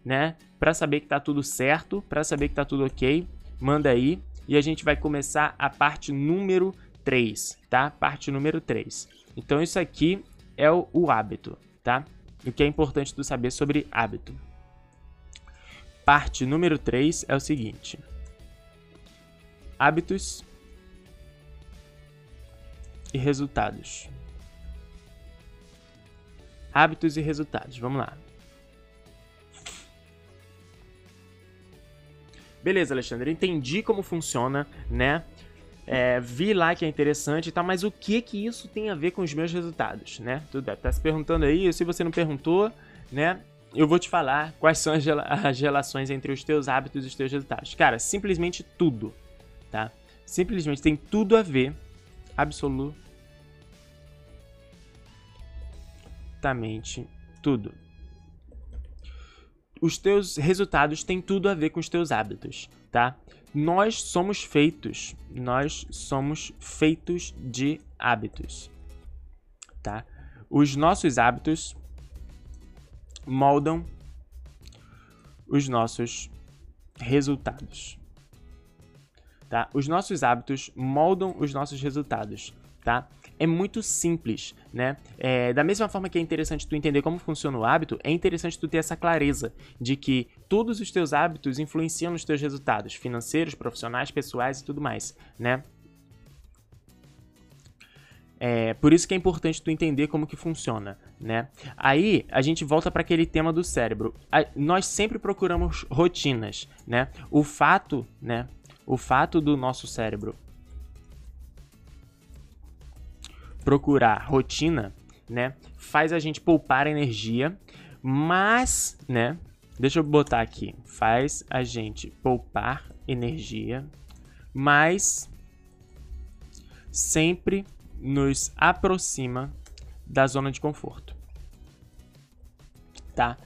né? Para saber que tá tudo certo, para saber que tá tudo ok, manda aí e a gente vai começar a parte número 3, tá? Parte número 3. Então, isso aqui é o, o hábito, tá? O que é importante tu saber sobre hábito. Parte número 3 é o seguinte: hábitos e resultados. Hábitos e resultados. Vamos lá. Beleza, Alexandre, entendi como funciona, né? É, vi lá que é interessante e tal, mas o que que isso tem a ver com os meus resultados, né? Tu deve estar tá se perguntando aí, se você não perguntou, né? Eu vou te falar quais são as, as relações entre os teus hábitos e os teus resultados. Cara, simplesmente tudo, tá? Simplesmente tem tudo a ver, absolutamente tudo. Os teus resultados têm tudo a ver com os teus hábitos, tá? Nós somos feitos, nós somos feitos de hábitos, tá? Os nossos hábitos moldam os nossos resultados, tá? Os nossos hábitos moldam os nossos resultados, tá? É muito simples, né? É, da mesma forma que é interessante tu entender como funciona o hábito, é interessante tu ter essa clareza de que todos os teus hábitos influenciam nos teus resultados financeiros, profissionais, pessoais e tudo mais, né? É, por isso que é importante tu entender como que funciona, né? Aí a gente volta para aquele tema do cérebro. A, nós sempre procuramos rotinas, né? O fato, né? O fato do nosso cérebro procurar rotina, né, faz a gente poupar energia, mas, né, deixa eu botar aqui, faz a gente poupar energia, mas sempre nos aproxima da zona de conforto. Tá?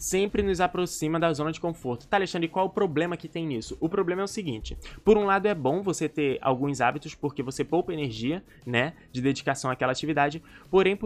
Sempre nos aproxima da zona de conforto. Tá, Alexandre, qual o problema que tem nisso? O problema é o seguinte: por um lado, é bom você ter alguns hábitos porque você poupa energia, né, de dedicação àquela atividade. Porém,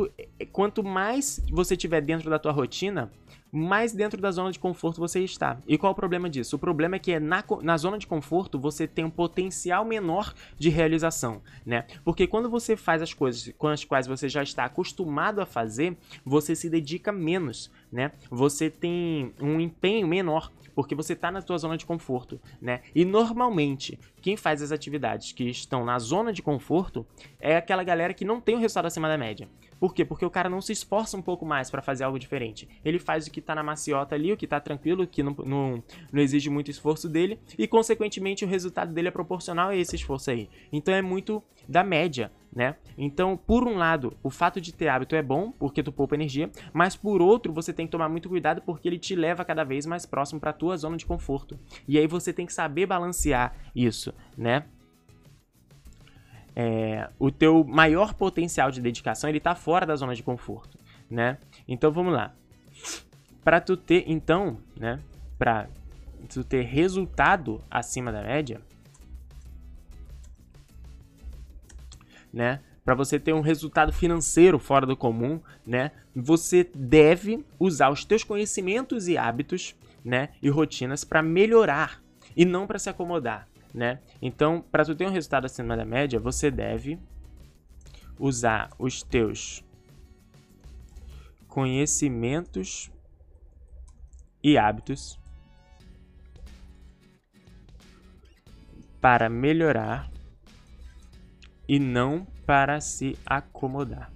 quanto mais você tiver dentro da tua rotina, mais dentro da zona de conforto você está. E qual o problema disso? O problema é que é na, na zona de conforto você tem um potencial menor de realização, né? Porque quando você faz as coisas com as quais você já está acostumado a fazer, você se dedica menos, né? Você tem um empenho menor porque você está na sua zona de conforto, né? E normalmente, quem faz as atividades que estão na zona de conforto é aquela galera que não tem o resultado acima da média. Por quê? Porque o cara não se esforça um pouco mais para fazer algo diferente. Ele faz o que tá na maciota ali, o que tá tranquilo, o que não, não, não exige muito esforço dele, e consequentemente o resultado dele é proporcional a esse esforço aí. Então é muito da média, né? Então, por um lado, o fato de ter hábito é bom, porque tu poupa energia, mas por outro, você tem que tomar muito cuidado porque ele te leva cada vez mais próximo para tua zona de conforto. E aí você tem que saber balancear isso, né? É, o teu maior potencial de dedicação ele está fora da zona de conforto, né? Então vamos lá. Para tu ter então, né? Para tu ter resultado acima da média, né? Para você ter um resultado financeiro fora do comum, né? Você deve usar os teus conhecimentos e hábitos, né? E rotinas para melhorar e não para se acomodar, né? Então, para tu ter um resultado acima da média, você deve usar os teus conhecimentos e hábitos para melhorar e não para se acomodar,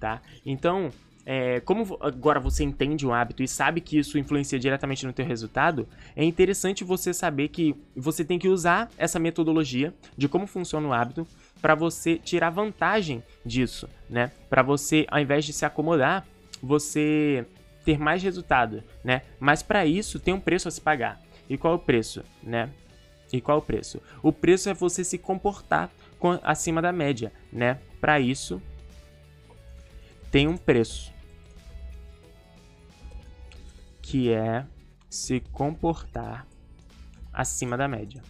tá? Então, é, como agora você entende um hábito e sabe que isso influencia diretamente no teu resultado, é interessante você saber que você tem que usar essa metodologia de como funciona o hábito para você tirar vantagem disso, né? Para você, ao invés de se acomodar, você ter mais resultado, né? Mas para isso tem um preço a se pagar. E qual é o preço, né? E qual é o preço? O preço é você se comportar com, acima da média, né? Para isso tem um preço que é se comportar acima da média,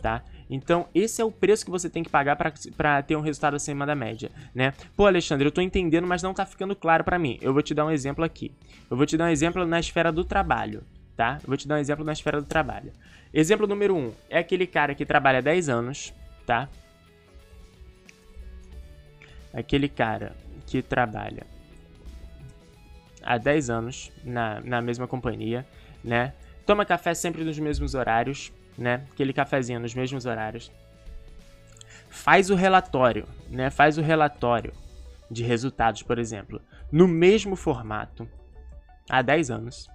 tá? Então, esse é o preço que você tem que pagar para ter um resultado acima da média, né? Pô, Alexandre, eu tô entendendo, mas não tá ficando claro para mim. Eu vou te dar um exemplo aqui. Eu vou te dar um exemplo na esfera do trabalho, tá? Eu vou te dar um exemplo na esfera do trabalho. Exemplo número 1 um, é aquele cara que trabalha 10 anos, tá? Aquele cara que trabalha há 10 anos na, na mesma companhia, né? Toma café sempre nos mesmos horários, né? Aquele cafezinho nos mesmos horários. Faz o relatório, né? Faz o relatório de resultados, por exemplo, no mesmo formato há 10 anos,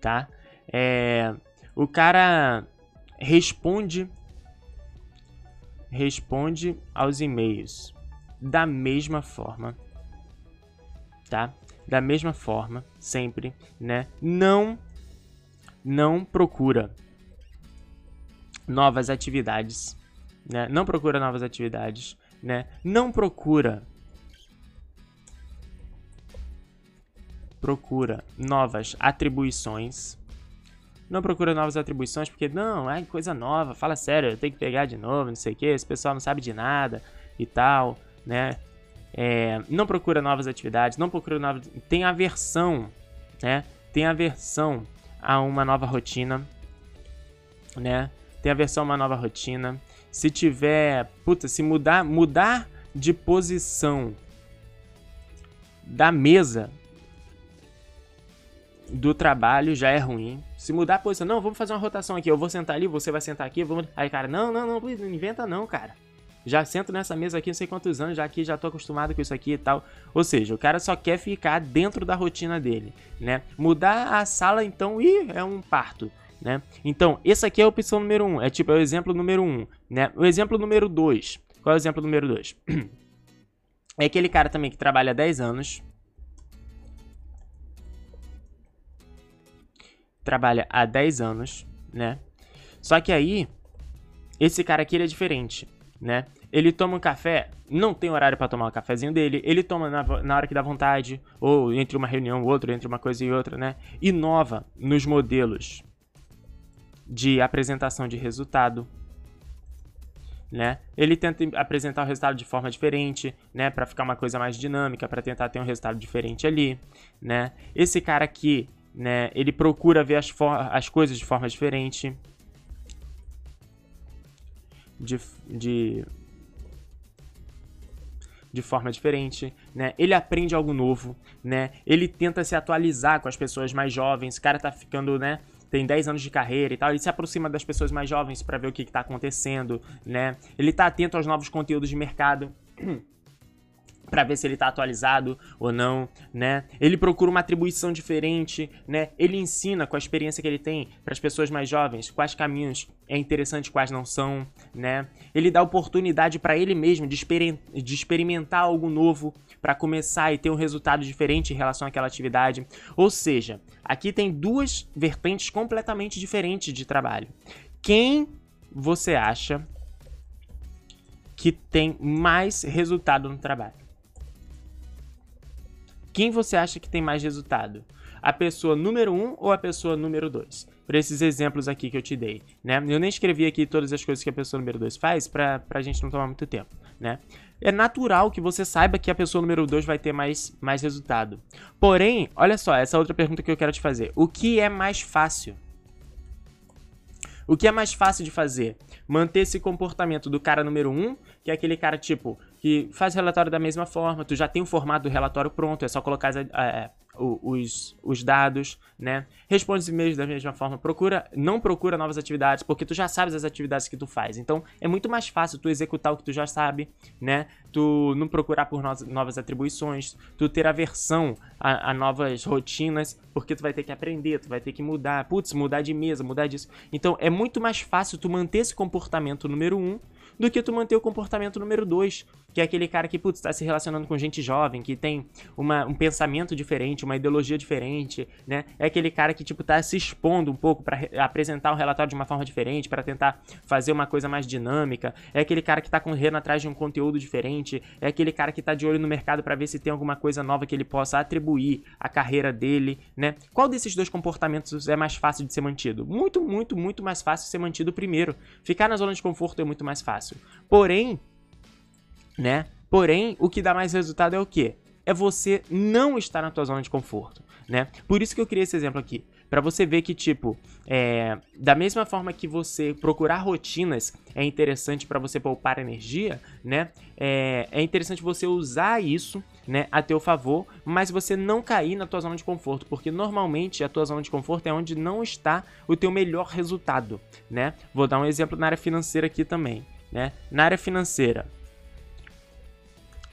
tá? É, o cara responde responde aos e-mails da mesma forma, tá? da mesma forma, sempre, né? Não não procura novas atividades, né? Não procura novas atividades, né? Não procura procura novas atribuições. Não procura novas atribuições porque não, é coisa nova, fala sério, eu tenho que pegar de novo, não sei o que, esse pessoal não sabe de nada e tal, né? é, não procura novas atividades, não procura novas. Tem aversão, né? Tem aversão a uma nova rotina, né? Tem aversão a uma nova rotina. Se tiver, puta, se mudar, mudar de posição da mesa do trabalho já é ruim. Se mudar a posição, não, vamos fazer uma rotação aqui, eu vou sentar ali, você vai sentar aqui, vamos... Aí, cara, não, não, não, não inventa não, cara já sento nessa mesa aqui não sei quantos anos, já aqui já tô acostumado com isso aqui e tal. Ou seja, o cara só quer ficar dentro da rotina dele, né? Mudar a sala, então, ih, é um parto. Né? Então, esse aqui é a opção número 1, um, é tipo é o exemplo número 1, um, né? O exemplo número 2. Qual é o exemplo número 2? É aquele cara também que trabalha 10 anos. Trabalha há 10 anos, né? Só que aí, esse cara aqui ele é diferente, né? Ele toma um café, não tem horário para tomar o cafezinho dele, ele toma na, na, hora que dá vontade, ou entre uma reunião ou outra, entre uma coisa e outra, né? Inova nos modelos de apresentação de resultado, né? Ele tenta apresentar o resultado de forma diferente, né, para ficar uma coisa mais dinâmica, para tentar ter um resultado diferente ali, né? Esse cara aqui, né, ele procura ver as, as coisas de forma diferente, de, de de forma diferente, né? Ele aprende algo novo, né? Ele tenta se atualizar com as pessoas mais jovens. O cara tá ficando, né? Tem 10 anos de carreira e tal. Ele se aproxima das pessoas mais jovens para ver o que, que tá acontecendo, né? Ele tá atento aos novos conteúdos de mercado. para ver se ele está atualizado ou não, né? Ele procura uma atribuição diferente, né? Ele ensina com a experiência que ele tem para as pessoas mais jovens quais caminhos é interessante, quais não são, né? Ele dá oportunidade para ele mesmo de, exper de experimentar algo novo para começar e ter um resultado diferente em relação àquela atividade. Ou seja, aqui tem duas vertentes completamente diferentes de trabalho. Quem você acha que tem mais resultado no trabalho? Quem você acha que tem mais resultado? A pessoa número 1 um ou a pessoa número 2? Por esses exemplos aqui que eu te dei, né? Eu nem escrevi aqui todas as coisas que a pessoa número 2 faz pra, pra gente não tomar muito tempo, né? É natural que você saiba que a pessoa número 2 vai ter mais, mais resultado. Porém, olha só, essa outra pergunta que eu quero te fazer. O que é mais fácil? O que é mais fácil de fazer? Manter esse comportamento do cara número 1, um, que é aquele cara tipo que faz relatório da mesma forma, tu já tem o formato do relatório pronto, é só colocar é, os, os dados, né? Responde os e-mails da mesma forma, procura, não procura novas atividades, porque tu já sabes as atividades que tu faz. Então, é muito mais fácil tu executar o que tu já sabe, né? Tu não procurar por no novas atribuições, tu ter aversão a, a novas rotinas, porque tu vai ter que aprender, tu vai ter que mudar, putz, mudar de mesa, mudar disso. Então, é muito mais fácil tu manter esse comportamento número um do que tu manter o comportamento número 2, que é aquele cara que, putz, tá se relacionando com gente jovem, que tem uma, um pensamento diferente, uma ideologia diferente, né? É aquele cara que, tipo, tá se expondo um pouco para apresentar um relatório de uma forma diferente, para tentar fazer uma coisa mais dinâmica. É aquele cara que tá correndo atrás de um conteúdo diferente. É aquele cara que tá de olho no mercado para ver se tem alguma coisa nova que ele possa atribuir à carreira dele, né? Qual desses dois comportamentos é mais fácil de ser mantido? Muito, muito, muito mais fácil ser mantido primeiro. Ficar na zona de conforto é muito mais fácil. Porém, né? Porém, o que dá mais resultado é o quê? É você não estar na tua zona de conforto, né? Por isso que eu criei esse exemplo aqui. Para você ver que, tipo, é, da mesma forma que você procurar rotinas é interessante para você poupar energia, né? É, é interessante você usar isso né, a teu favor, mas você não cair na tua zona de conforto, porque normalmente a tua zona de conforto é onde não está o teu melhor resultado, né? Vou dar um exemplo na área financeira aqui também, né? Na área financeira,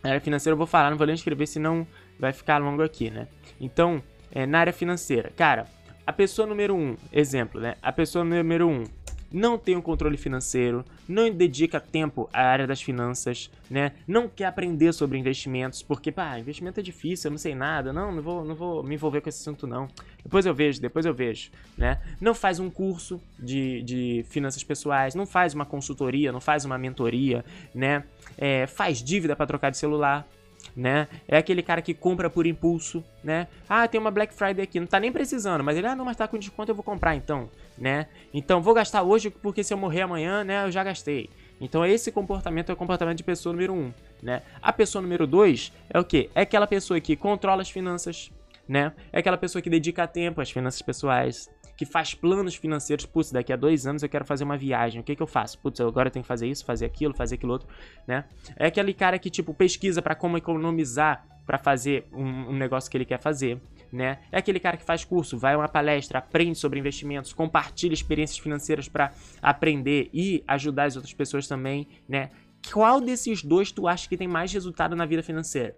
na área financeira eu vou falar, não vou nem escrever, senão vai ficar longo aqui, né? Então, é, na área financeira, cara, a pessoa número um, exemplo, né? A pessoa número um não tem um controle financeiro, não dedica tempo à área das finanças, né? Não quer aprender sobre investimentos, porque, pá, investimento é difícil, eu não sei nada, não, não vou, não vou me envolver com esse assunto, não. Depois eu vejo, depois eu vejo, né? Não faz um curso de, de finanças pessoais, não faz uma consultoria, não faz uma mentoria, né? É, faz dívida para trocar de celular, né? É aquele cara que compra por impulso, né? Ah, tem uma Black Friday aqui, não tá nem precisando, mas ele, ah, não, mas tá com desconto, eu vou comprar então, né? Então, vou gastar hoje porque se eu morrer amanhã, né, eu já gastei. Então, esse comportamento é o comportamento de pessoa número um, né? A pessoa número dois é o quê? É aquela pessoa que controla as finanças, né? É aquela pessoa que dedica tempo às finanças pessoais, que faz planos financeiros. Putz, daqui a dois anos eu quero fazer uma viagem. O que, que eu faço? Putz, agora eu tenho que fazer isso, fazer aquilo, fazer aquilo outro, né? É aquele cara que, tipo, pesquisa para como economizar para fazer um, um, negócio que ele quer fazer, né? É aquele cara que faz curso, vai a uma palestra, aprende sobre investimentos, compartilha experiências financeiras para aprender e ajudar as outras pessoas também, né? Qual desses dois tu acha que tem mais resultado na vida financeira?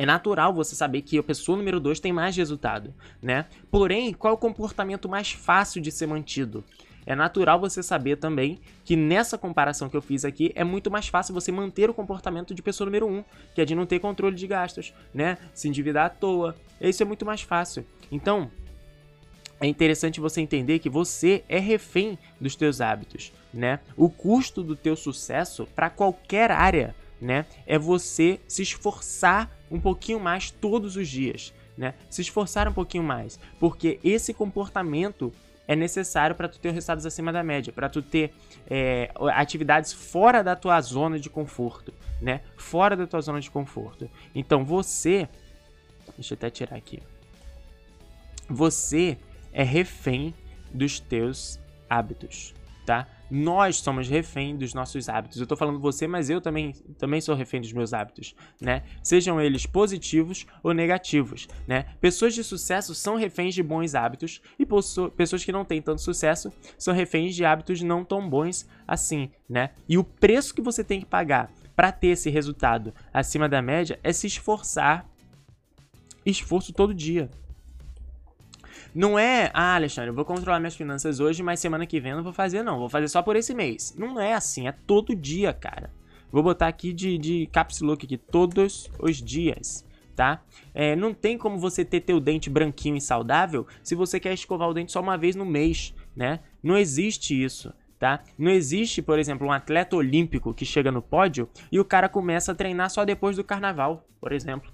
É natural você saber que a pessoa número 2 tem mais resultado, né? Porém, qual é o comportamento mais fácil de ser mantido? É natural você saber também que nessa comparação que eu fiz aqui é muito mais fácil você manter o comportamento de pessoa número 1, um, que é de não ter controle de gastos, né? Se endividar à toa. Isso é muito mais fácil. Então, é interessante você entender que você é refém dos teus hábitos, né? O custo do teu sucesso para qualquer área, né, é você se esforçar um pouquinho mais todos os dias, né? Se esforçar um pouquinho mais, porque esse comportamento é necessário para tu ter resultados acima da média, para tu ter é, atividades fora da tua zona de conforto, né? Fora da tua zona de conforto. Então você, deixa eu até tirar aqui. Você é refém dos teus hábitos, tá? Nós somos refém dos nossos hábitos. Eu tô falando você, mas eu também, também sou refém dos meus hábitos, né? Sejam eles positivos ou negativos, né? Pessoas de sucesso são reféns de bons hábitos e pessoas que não têm tanto sucesso são reféns de hábitos não tão bons assim, né? E o preço que você tem que pagar para ter esse resultado acima da média é se esforçar, esforço todo dia, não é, ah, Alexandre, eu vou controlar minhas finanças hoje, mas semana que vem eu não vou fazer, não. Vou fazer só por esse mês. Não é assim, é todo dia, cara. Vou botar aqui de, de caps look aqui, todos os dias, tá? É, não tem como você ter teu dente branquinho e saudável se você quer escovar o dente só uma vez no mês, né? Não existe isso. Tá? Não existe, por exemplo, um atleta olímpico que chega no pódio e o cara começa a treinar só depois do carnaval, por exemplo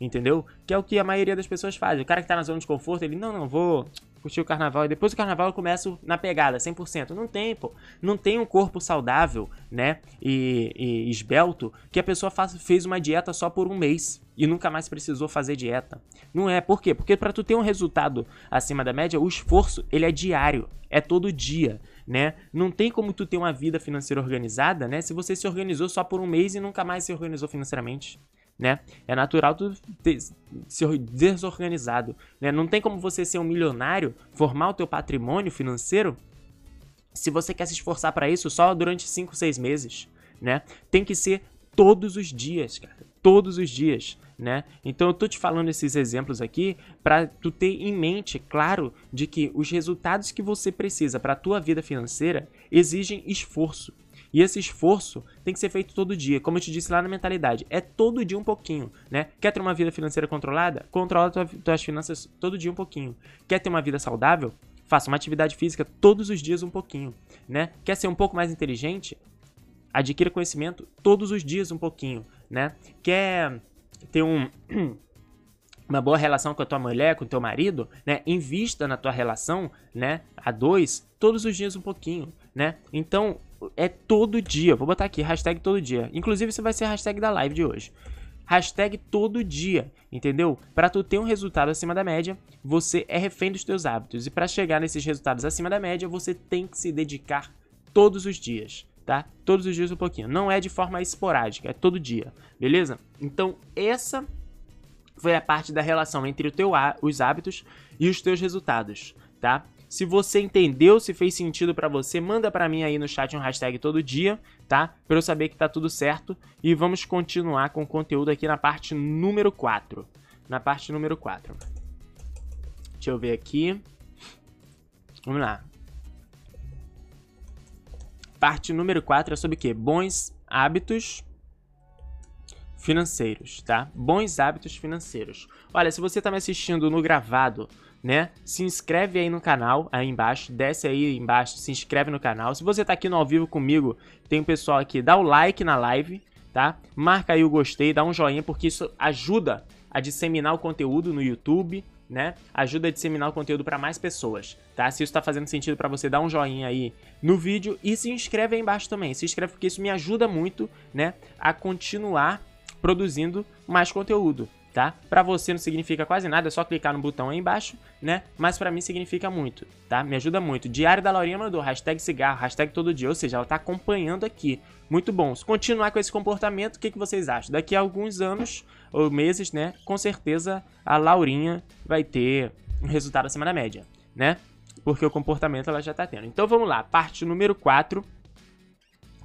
entendeu? Que é o que a maioria das pessoas faz. O cara que tá na zona de conforto, ele, não, não, vou curtir o carnaval e depois do carnaval eu começo na pegada, 100%. Não tem, pô. Não tem um corpo saudável, né, e, e esbelto, que a pessoa faz, fez uma dieta só por um mês e nunca mais precisou fazer dieta. Não é, por quê? Porque para tu ter um resultado acima da média, o esforço, ele é diário, é todo dia, né? Não tem como tu ter uma vida financeira organizada, né, se você se organizou só por um mês e nunca mais se organizou financeiramente né? É natural tu ter, ser desorganizado, né? Não tem como você ser um milionário, formar o teu patrimônio financeiro, se você quer se esforçar para isso só durante 5, 6 meses, né? Tem que ser todos os dias, cara. Todos os dias, né? Então eu tô te falando esses exemplos aqui para tu ter em mente, claro, de que os resultados que você precisa para tua vida financeira exigem esforço, e esse esforço tem que ser feito todo dia, como eu te disse lá na mentalidade. É todo dia um pouquinho, né? Quer ter uma vida financeira controlada? Controla tua, tuas finanças todo dia um pouquinho. Quer ter uma vida saudável? Faça uma atividade física todos os dias um pouquinho, né? Quer ser um pouco mais inteligente? Adquira conhecimento todos os dias um pouquinho, né? Quer ter um uma boa relação com a tua mulher, com o teu marido, né? Invista na tua relação, né? A dois, todos os dias um pouquinho, né? Então, é todo dia. Vou botar aqui, hashtag todo dia. Inclusive, isso vai ser a hashtag da live de hoje. Hashtag todo dia, entendeu? Para tu ter um resultado acima da média, você é refém dos teus hábitos. E para chegar nesses resultados acima da média, você tem que se dedicar todos os dias, tá? Todos os dias um pouquinho. Não é de forma esporádica, é todo dia, beleza? Então, essa foi a parte da relação entre teu, os hábitos e os teus resultados, tá? Se você entendeu, se fez sentido para você, manda para mim aí no chat um hashtag todo dia, tá? Para eu saber que tá tudo certo. E vamos continuar com o conteúdo aqui na parte número 4. Na parte número 4. Deixa eu ver aqui. Vamos lá. Parte número 4 é sobre o quê? Bons hábitos financeiros, tá? Bons hábitos financeiros. Olha, se você está me assistindo no gravado, né? Se inscreve aí no canal, aí embaixo, desce aí embaixo, se inscreve no canal. Se você está aqui no ao vivo comigo, tem um pessoal aqui, dá o like na live, tá? Marca aí o gostei, dá um joinha, porque isso ajuda a disseminar o conteúdo no YouTube, né? Ajuda a disseminar o conteúdo para mais pessoas, tá? Se isso está fazendo sentido para você, dá um joinha aí no vídeo e se inscreve aí embaixo também. Se inscreve porque isso me ajuda muito, né, a continuar produzindo mais conteúdo, tá? Para você não significa quase nada, é só clicar no botão aí embaixo, né? Mas para mim significa muito, tá? Me ajuda muito. Diário da Laurinha mandou, hashtag cigarro, hashtag todo dia, ou seja, ela tá acompanhando aqui. Muito bom. Se continuar com esse comportamento, o que, que vocês acham? Daqui a alguns anos ou meses, né? Com certeza a Laurinha vai ter um resultado acima da média, né? Porque o comportamento ela já tá tendo. Então vamos lá, parte número 4,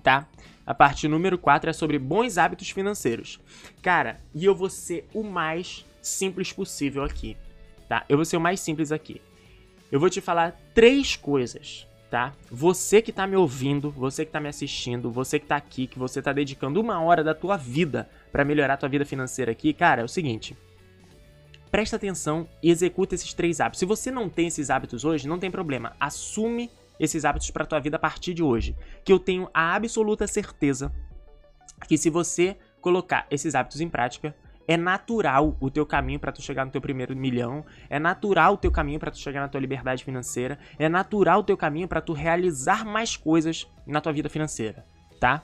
tá? A parte número 4 é sobre bons hábitos financeiros. Cara, e eu vou ser o mais simples possível aqui, tá? Eu vou ser o mais simples aqui. Eu vou te falar três coisas, tá? Você que tá me ouvindo, você que tá me assistindo, você que tá aqui, que você tá dedicando uma hora da tua vida para melhorar a tua vida financeira aqui, cara, é o seguinte. Presta atenção e executa esses três hábitos. Se você não tem esses hábitos hoje, não tem problema. Assume esses hábitos para tua vida a partir de hoje, que eu tenho a absoluta certeza que se você colocar esses hábitos em prática, é natural o teu caminho para tu chegar no teu primeiro milhão, é natural o teu caminho para tu chegar na tua liberdade financeira, é natural o teu caminho para tu realizar mais coisas na tua vida financeira, tá?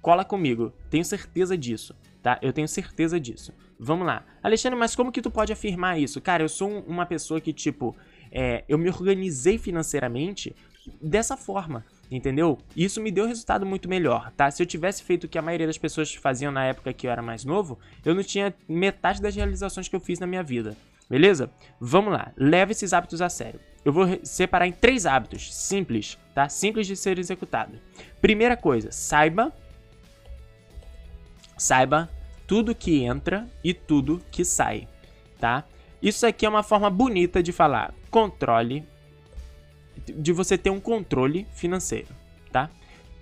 Cola comigo, tenho certeza disso, tá? Eu tenho certeza disso. Vamos lá. Alexandre, mas como que tu pode afirmar isso? Cara, eu sou uma pessoa que, tipo, é, eu me organizei financeiramente dessa forma entendeu? Isso me deu resultado muito melhor, tá? Se eu tivesse feito o que a maioria das pessoas faziam na época que eu era mais novo, eu não tinha metade das realizações que eu fiz na minha vida. Beleza? Vamos lá, leve esses hábitos a sério. Eu vou separar em três hábitos simples, tá? Simples de ser executado. Primeira coisa, saiba saiba tudo que entra e tudo que sai, tá? Isso aqui é uma forma bonita de falar. Controle de você ter um controle financeiro, tá?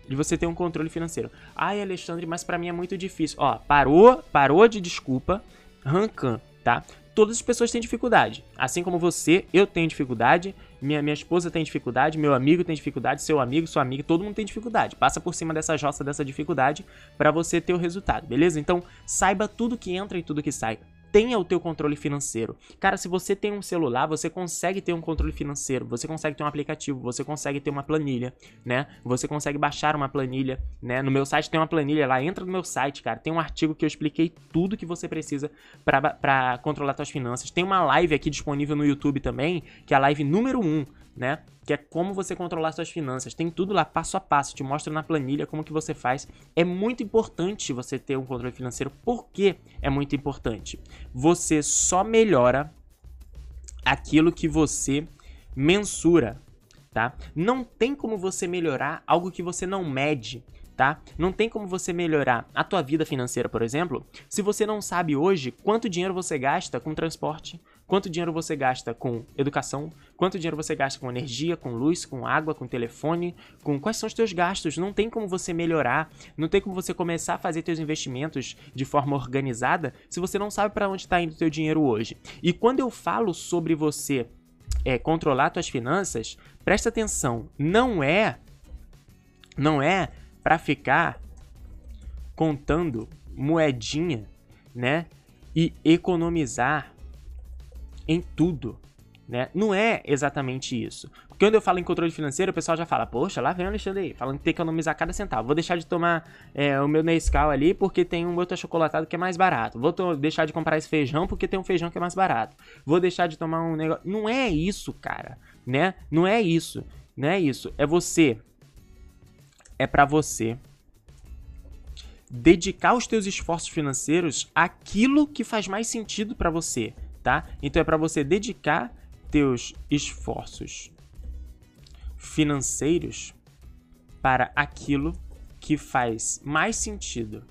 De você ter um controle financeiro. Ai, Alexandre, mas para mim é muito difícil. Ó, parou, parou de desculpa, Rancan, tá? Todas as pessoas têm dificuldade. Assim como você, eu tenho dificuldade, minha, minha esposa tem dificuldade, meu amigo tem dificuldade, seu amigo, sua amiga, todo mundo tem dificuldade. Passa por cima dessa jossa, dessa dificuldade, para você ter o resultado, beleza? Então, saiba tudo que entra e tudo que sai tenha o teu controle financeiro. Cara, se você tem um celular, você consegue ter um controle financeiro, você consegue ter um aplicativo, você consegue ter uma planilha, né? Você consegue baixar uma planilha, né? No meu site tem uma planilha lá, entra no meu site, cara, tem um artigo que eu expliquei tudo que você precisa para controlar suas finanças. Tem uma live aqui disponível no YouTube também, que é a live número 1, né? Que é como você controlar suas finanças. Tem tudo lá passo a passo, te mostra na planilha como que você faz. É muito importante você ter um controle financeiro. Por que é muito importante? Você só melhora aquilo que você mensura, tá? Não tem como você melhorar algo que você não mede tá? Não tem como você melhorar a tua vida financeira, por exemplo, se você não sabe hoje quanto dinheiro você gasta com transporte, quanto dinheiro você gasta com educação, quanto dinheiro você gasta com energia, com luz, com água, com telefone, com quais são os teus gastos. Não tem como você melhorar, não tem como você começar a fazer teus investimentos de forma organizada se você não sabe para onde está indo o teu dinheiro hoje. E quando eu falo sobre você é, controlar tuas finanças, presta atenção, não é não é para ficar contando moedinha, né? E economizar em tudo, né? Não é exatamente isso. Quando eu falo em controle financeiro, o pessoal já fala, poxa, lá vem o Alexandre aí, falando que tem que economizar cada centavo. Vou deixar de tomar é, o meu Nescau ali porque tem um outro achocolatado que é mais barato. Vou deixar de comprar esse feijão porque tem um feijão que é mais barato. Vou deixar de tomar um negócio... Não é isso, cara, né? Não é isso. Não é isso. É você é para você dedicar os teus esforços financeiros àquilo que faz mais sentido para você, tá? Então é para você dedicar teus esforços financeiros para aquilo que faz mais sentido,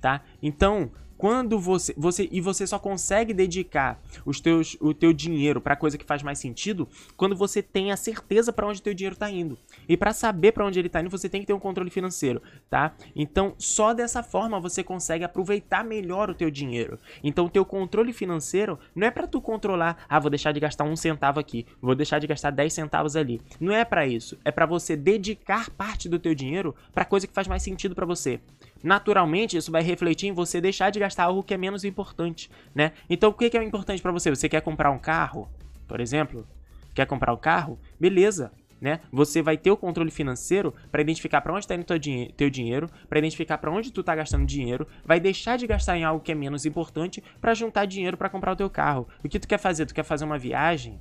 tá? Então, quando você, você e você só consegue dedicar os teus, o teu dinheiro para coisa que faz mais sentido quando você tem a certeza para onde o teu dinheiro está indo. E para saber para onde ele está indo, você tem que ter um controle financeiro, tá? Então, só dessa forma você consegue aproveitar melhor o teu dinheiro. Então, o teu controle financeiro não é para tu controlar, ah, vou deixar de gastar um centavo aqui, vou deixar de gastar 10 centavos ali. Não é para isso, é para você dedicar parte do teu dinheiro para coisa que faz mais sentido para você naturalmente isso vai refletir em você deixar de gastar algo que é menos importante, né? Então o que é importante para você? Você quer comprar um carro, por exemplo? Quer comprar um carro? Beleza, né? Você vai ter o controle financeiro para identificar para onde está indo teu, dinhe teu dinheiro, para identificar para onde tu tá gastando dinheiro, vai deixar de gastar em algo que é menos importante para juntar dinheiro para comprar o teu carro. O que tu quer fazer? Tu quer fazer uma viagem?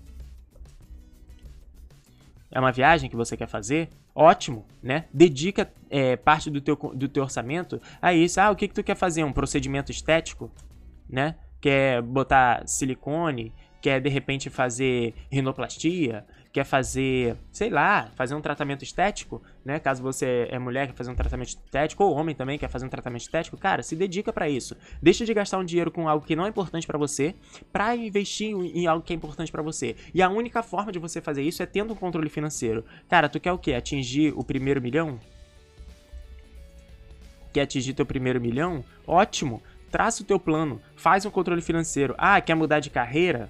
É uma viagem que você quer fazer, ótimo, né? Dedica é, parte do teu, do teu orçamento a isso. Ah, o que, que tu quer fazer? Um procedimento estético, né? Quer botar silicone, quer de repente fazer rinoplastia, quer fazer, sei lá, fazer um tratamento estético, né? Caso você é mulher quer fazer um tratamento estético ou homem também quer fazer um tratamento estético, cara, se dedica para isso. Deixa de gastar um dinheiro com algo que não é importante para você, para investir em algo que é importante para você. E a única forma de você fazer isso é tendo um controle financeiro. Cara, tu quer o quê? Atingir o primeiro milhão? Quer atingir teu primeiro milhão? Ótimo. Traça o teu plano, faz um controle financeiro. Ah, quer mudar de carreira?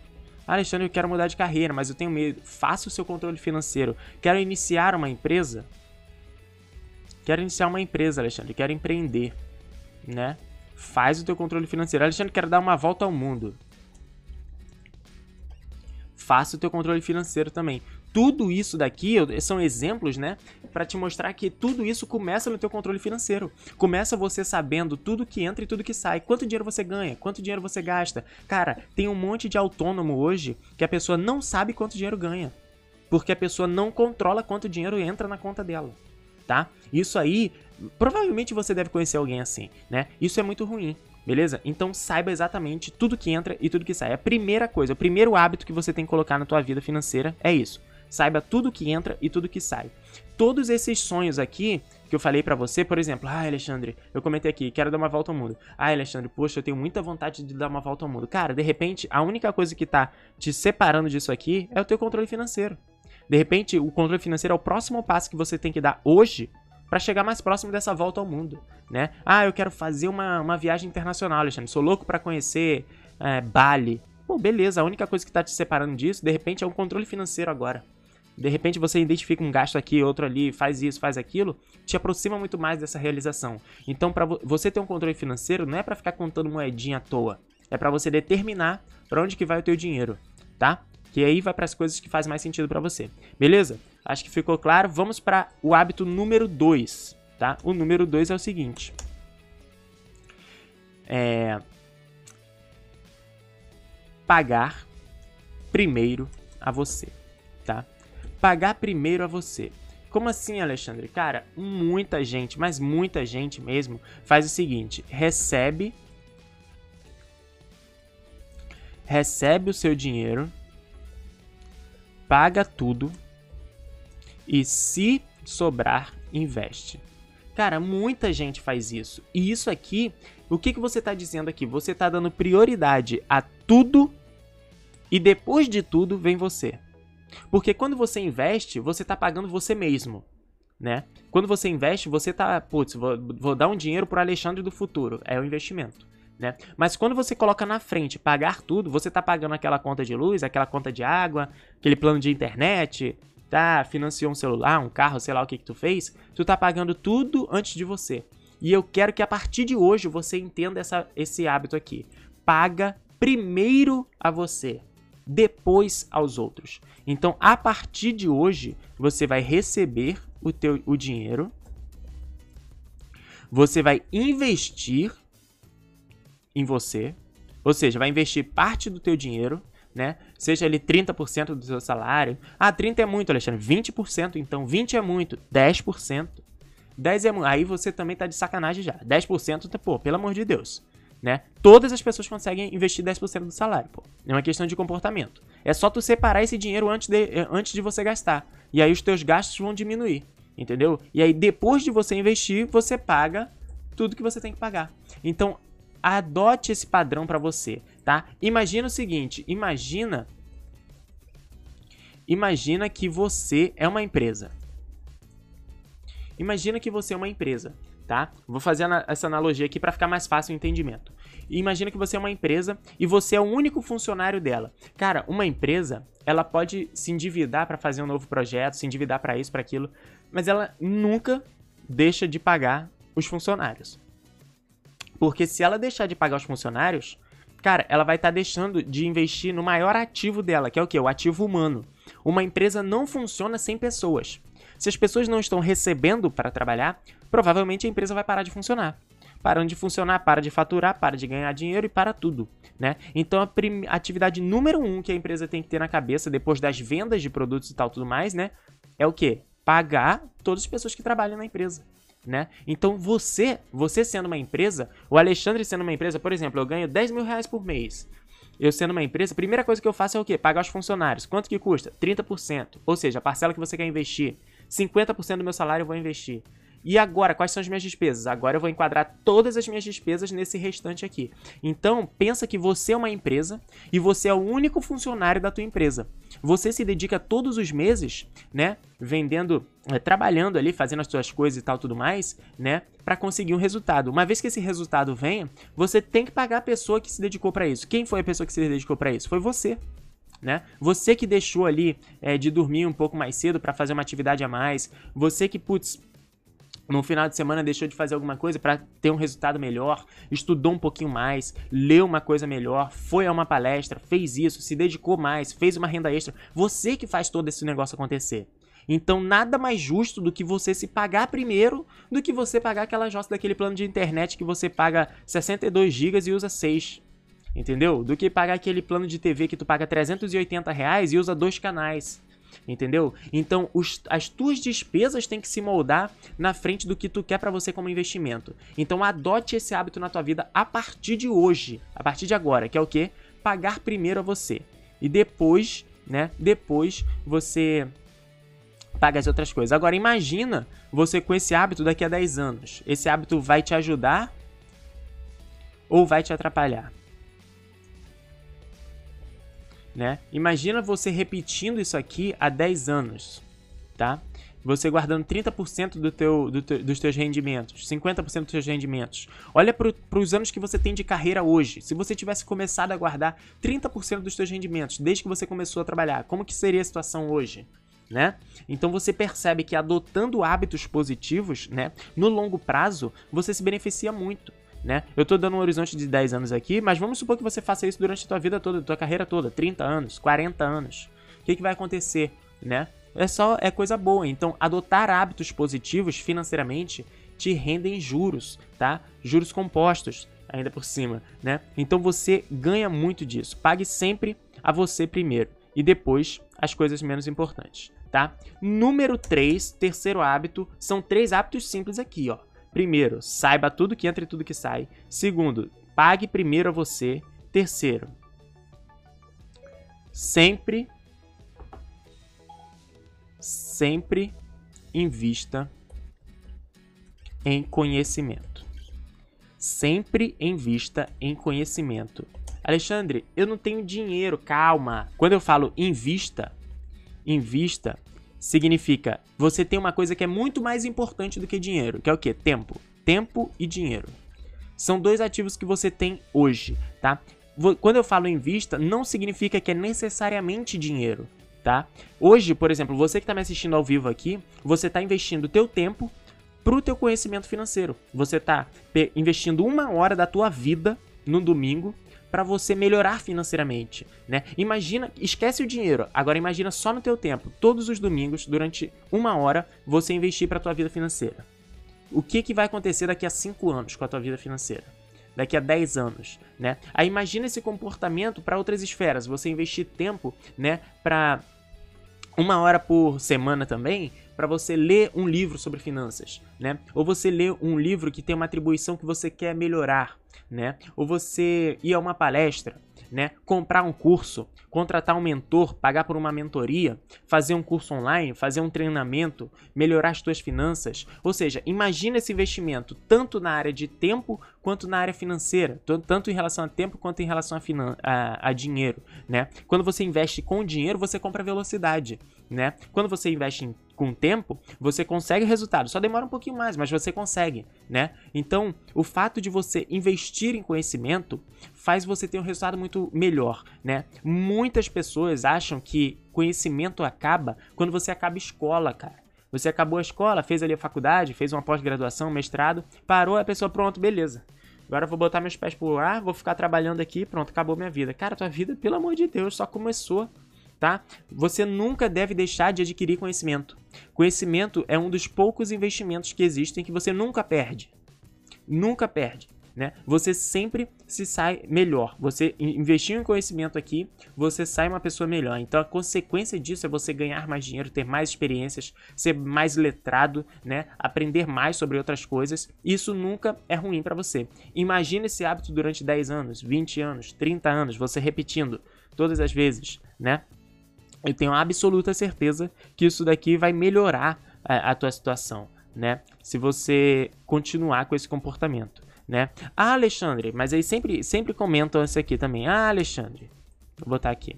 Alexandre, eu quero mudar de carreira, mas eu tenho medo. Faça o seu controle financeiro. Quero iniciar uma empresa? Quero iniciar uma empresa, Alexandre. Quero empreender, né? Faz o teu controle financeiro. Alexandre, quero dar uma volta ao mundo. Faça o teu controle financeiro também tudo isso daqui são exemplos, né, para te mostrar que tudo isso começa no teu controle financeiro. Começa você sabendo tudo que entra e tudo que sai, quanto dinheiro você ganha, quanto dinheiro você gasta. Cara, tem um monte de autônomo hoje que a pessoa não sabe quanto dinheiro ganha, porque a pessoa não controla quanto dinheiro entra na conta dela, tá? Isso aí, provavelmente você deve conhecer alguém assim, né? Isso é muito ruim. Beleza? Então saiba exatamente tudo que entra e tudo que sai. A primeira coisa, o primeiro hábito que você tem que colocar na tua vida financeira é isso Saiba tudo que entra e tudo que sai. Todos esses sonhos aqui que eu falei para você, por exemplo, ah, Alexandre, eu comentei aqui, quero dar uma volta ao mundo. Ah, Alexandre, poxa, eu tenho muita vontade de dar uma volta ao mundo. Cara, de repente, a única coisa que tá te separando disso aqui é o teu controle financeiro. De repente, o controle financeiro é o próximo passo que você tem que dar hoje para chegar mais próximo dessa volta ao mundo, né? Ah, eu quero fazer uma, uma viagem internacional, Alexandre. Sou louco para conhecer é, Bali. Pô, beleza, a única coisa que tá te separando disso, de repente, é o controle financeiro agora de repente você identifica um gasto aqui, outro ali, faz isso, faz aquilo, te aproxima muito mais dessa realização. Então, para você ter um controle financeiro, não é para ficar contando moedinha à toa, é para você determinar para onde que vai o teu dinheiro, tá? Que aí vai para as coisas que faz mais sentido para você. Beleza? Acho que ficou claro. Vamos para o hábito número 2, tá? O número 2 é o seguinte. É pagar primeiro a você, tá? Pagar primeiro a você. Como assim, Alexandre? Cara, muita gente, mas muita gente mesmo, faz o seguinte: recebe recebe o seu dinheiro, paga tudo e se sobrar, investe. Cara, muita gente faz isso. E isso aqui, o que, que você está dizendo aqui? Você está dando prioridade a tudo e depois de tudo vem você. Porque quando você investe, você está pagando você mesmo, né? Quando você investe, você tá, putz, vou, vou dar um dinheiro pro Alexandre do futuro, é o investimento. Né? Mas quando você coloca na frente pagar tudo, você está pagando aquela conta de luz, aquela conta de água, aquele plano de internet, tá? Financiou um celular, um carro, sei lá o que que tu fez, tu tá pagando tudo antes de você. E eu quero que a partir de hoje você entenda essa, esse hábito aqui. Paga primeiro a você depois aos outros. Então, a partir de hoje, você vai receber o teu o dinheiro, você vai investir em você, ou seja, vai investir parte do teu dinheiro, né? Seja ali 30% do seu salário. Ah, 30 é muito, Alexandre. 20%, então 20 é muito, 10%. 10 é. Aí você também tá de sacanagem já. 10%, pô, pelo amor de Deus né? Todas as pessoas conseguem investir 10% do salário, pô. É uma questão de comportamento. É só tu separar esse dinheiro antes de, eh, antes de você gastar. E aí os teus gastos vão diminuir, entendeu? E aí depois de você investir, você paga tudo que você tem que pagar. Então, adote esse padrão para você, tá? Imagina o seguinte, imagina Imagina que você é uma empresa. Imagina que você é uma empresa tá? Vou fazer essa analogia aqui para ficar mais fácil o entendimento. imagina que você é uma empresa e você é o único funcionário dela. Cara, uma empresa, ela pode se endividar para fazer um novo projeto, se endividar para isso, para aquilo, mas ela nunca deixa de pagar os funcionários. Porque se ela deixar de pagar os funcionários, cara, ela vai estar tá deixando de investir no maior ativo dela, que é o que? O ativo humano. Uma empresa não funciona sem pessoas. Se as pessoas não estão recebendo para trabalhar, provavelmente a empresa vai parar de funcionar. Parando de funcionar, para de faturar, para de ganhar dinheiro e para tudo, né? Então a, atividade número um que a empresa tem que ter na cabeça depois das vendas de produtos e tal tudo mais, né? É o que? Pagar todas as pessoas que trabalham na empresa. Né? Então você, você sendo uma empresa, o Alexandre sendo uma empresa, por exemplo, eu ganho 10 mil reais por mês. eu sendo uma empresa, a primeira coisa que eu faço é o quê? Pagar os funcionários. Quanto que custa? 30%. Ou seja, a parcela que você quer investir. 50% do meu salário eu vou investir. E agora, quais são as minhas despesas? Agora eu vou enquadrar todas as minhas despesas nesse restante aqui. Então, pensa que você é uma empresa e você é o único funcionário da tua empresa. Você se dedica todos os meses, né, vendendo, é, trabalhando ali, fazendo as suas coisas e tal tudo mais, né, para conseguir um resultado. Uma vez que esse resultado venha, você tem que pagar a pessoa que se dedicou para isso. Quem foi a pessoa que se dedicou para isso? Foi você. Né? Você que deixou ali é, de dormir um pouco mais cedo para fazer uma atividade a mais, você que, putz, no final de semana deixou de fazer alguma coisa para ter um resultado melhor, estudou um pouquinho mais, leu uma coisa melhor, foi a uma palestra, fez isso, se dedicou mais, fez uma renda extra. Você que faz todo esse negócio acontecer. Então, nada mais justo do que você se pagar primeiro do que você pagar aquela jossa daquele plano de internet que você paga 62 GB e usa 6. Entendeu? Do que pagar aquele plano de TV que tu paga 380 reais e usa dois canais entendeu? Então, os, as tuas despesas têm que se moldar na frente do que tu quer para você como investimento. Então, adote esse hábito na tua vida a partir de hoje, a partir de agora, que é o que? Pagar primeiro a você. E depois, né? Depois você paga as outras coisas. Agora, imagina você com esse hábito daqui a 10 anos. Esse hábito vai te ajudar ou vai te atrapalhar? Né? Imagina você repetindo isso aqui há 10 anos, tá? Você guardando 30% do teu, do teu, dos teus rendimentos, 50% dos teus rendimentos. Olha para os anos que você tem de carreira hoje. Se você tivesse começado a guardar 30% dos teus rendimentos desde que você começou a trabalhar, como que seria a situação hoje? Né? Então você percebe que adotando hábitos positivos, né, no longo prazo, você se beneficia muito né? Eu tô dando um horizonte de 10 anos aqui, mas vamos supor que você faça isso durante a tua vida toda, tua carreira toda, 30 anos, 40 anos. O que, que vai acontecer, né? É só é coisa boa. Então, adotar hábitos positivos financeiramente te rendem juros, tá? Juros compostos, ainda por cima, né? Então você ganha muito disso. Pague sempre a você primeiro e depois as coisas menos importantes, tá? Número 3, terceiro hábito, são três hábitos simples aqui, ó. Primeiro, saiba tudo que entra e tudo que sai. Segundo, pague primeiro a você. Terceiro, sempre, sempre invista em conhecimento. Sempre invista em conhecimento. Alexandre, eu não tenho dinheiro, calma. Quando eu falo invista, invista significa você tem uma coisa que é muito mais importante do que dinheiro, que é o que? Tempo. Tempo e dinheiro. São dois ativos que você tem hoje, tá? Quando eu falo em vista, não significa que é necessariamente dinheiro, tá? Hoje, por exemplo, você que está me assistindo ao vivo aqui, você está investindo o teu tempo para o teu conhecimento financeiro. Você está investindo uma hora da tua vida no domingo para você melhorar financeiramente, né? Imagina, esquece o dinheiro, agora imagina só no teu tempo, todos os domingos, durante uma hora, você investir para tua vida financeira. O que, que vai acontecer daqui a 5 anos com a tua vida financeira? Daqui a 10 anos, né? Aí imagina esse comportamento para outras esferas, você investir tempo, né, para uma hora por semana também para você ler um livro sobre finanças, né? Ou você ler um livro que tem uma atribuição que você quer melhorar, né? Ou você ir a uma palestra, né? Comprar um curso, contratar um mentor, pagar por uma mentoria, fazer um curso online, fazer um treinamento, melhorar as suas finanças. Ou seja, imagina esse investimento tanto na área de tempo quanto na área financeira, tanto em relação a tempo quanto em relação a, a, a dinheiro, né? Quando você investe com dinheiro, você compra velocidade, né? Quando você investe em com o tempo, você consegue resultado. Só demora um pouquinho mais, mas você consegue, né? Então, o fato de você investir em conhecimento faz você ter um resultado muito melhor, né? Muitas pessoas acham que conhecimento acaba quando você acaba escola, cara. Você acabou a escola, fez ali a faculdade, fez uma pós-graduação, mestrado, parou, a pessoa, pronto, beleza. Agora eu vou botar meus pés pro ar, vou ficar trabalhando aqui, pronto, acabou minha vida. Cara, tua vida, pelo amor de Deus, só começou tá? Você nunca deve deixar de adquirir conhecimento. Conhecimento é um dos poucos investimentos que existem que você nunca perde. Nunca perde. né? Você sempre se sai melhor. Você investiu em conhecimento aqui, você sai uma pessoa melhor. Então a consequência disso é você ganhar mais dinheiro, ter mais experiências, ser mais letrado, né? Aprender mais sobre outras coisas. Isso nunca é ruim para você. Imagine esse hábito durante 10 anos, 20 anos, 30 anos, você repetindo todas as vezes, né? Eu tenho absoluta certeza que isso daqui vai melhorar a, a tua situação, né? Se você continuar com esse comportamento, né? Ah, Alexandre, mas aí sempre, sempre comentam isso aqui também. Ah, Alexandre, vou botar aqui.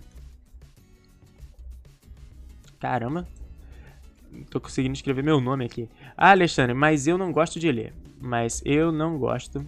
Caramba, tô conseguindo escrever meu nome aqui. Ah, Alexandre, mas eu não gosto de ler. Mas eu não gosto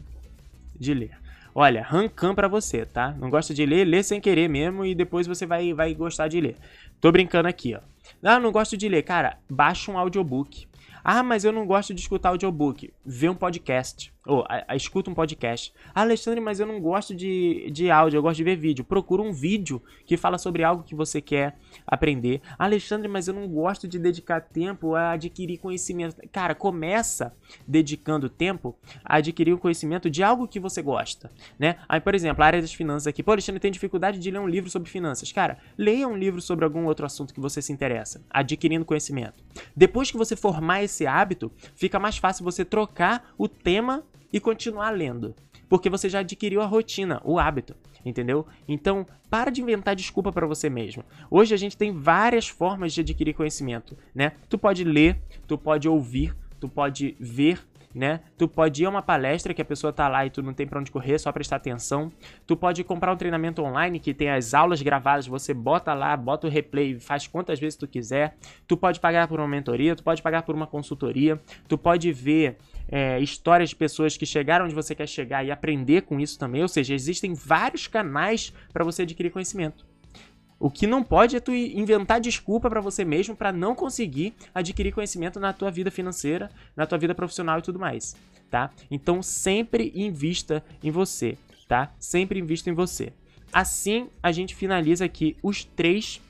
de ler. Olha, rancam para você, tá? Não gosta de ler, lê sem querer mesmo e depois você vai, vai gostar de ler. Tô brincando aqui, ó. Ah, não gosto de ler. Cara, baixa um audiobook. Ah, mas eu não gosto de escutar audiobook. Vê um podcast ou a, escuta um podcast. Ah, Alexandre, mas eu não gosto de, de áudio, eu gosto de ver vídeo. Procura um vídeo que fala sobre algo que você quer aprender. Ah, Alexandre, mas eu não gosto de dedicar tempo a adquirir conhecimento. Cara, começa dedicando tempo a adquirir o conhecimento de algo que você gosta, né? Aí, por exemplo, a área das finanças aqui. Pô, Alexandre, tem dificuldade de ler um livro sobre finanças. Cara, leia um livro sobre algum outro assunto que você se interessa, adquirindo conhecimento. Depois que você formar esse hábito, fica mais fácil você trocar o tema e continuar lendo. Porque você já adquiriu a rotina, o hábito, entendeu? Então, para de inventar desculpa para você mesmo. Hoje a gente tem várias formas de adquirir conhecimento, né? Tu pode ler, tu pode ouvir, tu pode ver né? Tu pode ir a uma palestra que a pessoa tá lá e tu não tem para onde correr, só prestar atenção. Tu pode comprar um treinamento online que tem as aulas gravadas, você bota lá, bota o replay, faz quantas vezes tu quiser. Tu pode pagar por uma mentoria, tu pode pagar por uma consultoria, tu pode ver é, histórias de pessoas que chegaram onde você quer chegar e aprender com isso também. Ou seja, existem vários canais para você adquirir conhecimento. O que não pode é tu inventar desculpa para você mesmo para não conseguir adquirir conhecimento na tua vida financeira, na tua vida profissional e tudo mais, tá? Então sempre invista em você, tá? Sempre invista em você. Assim a gente finaliza aqui os três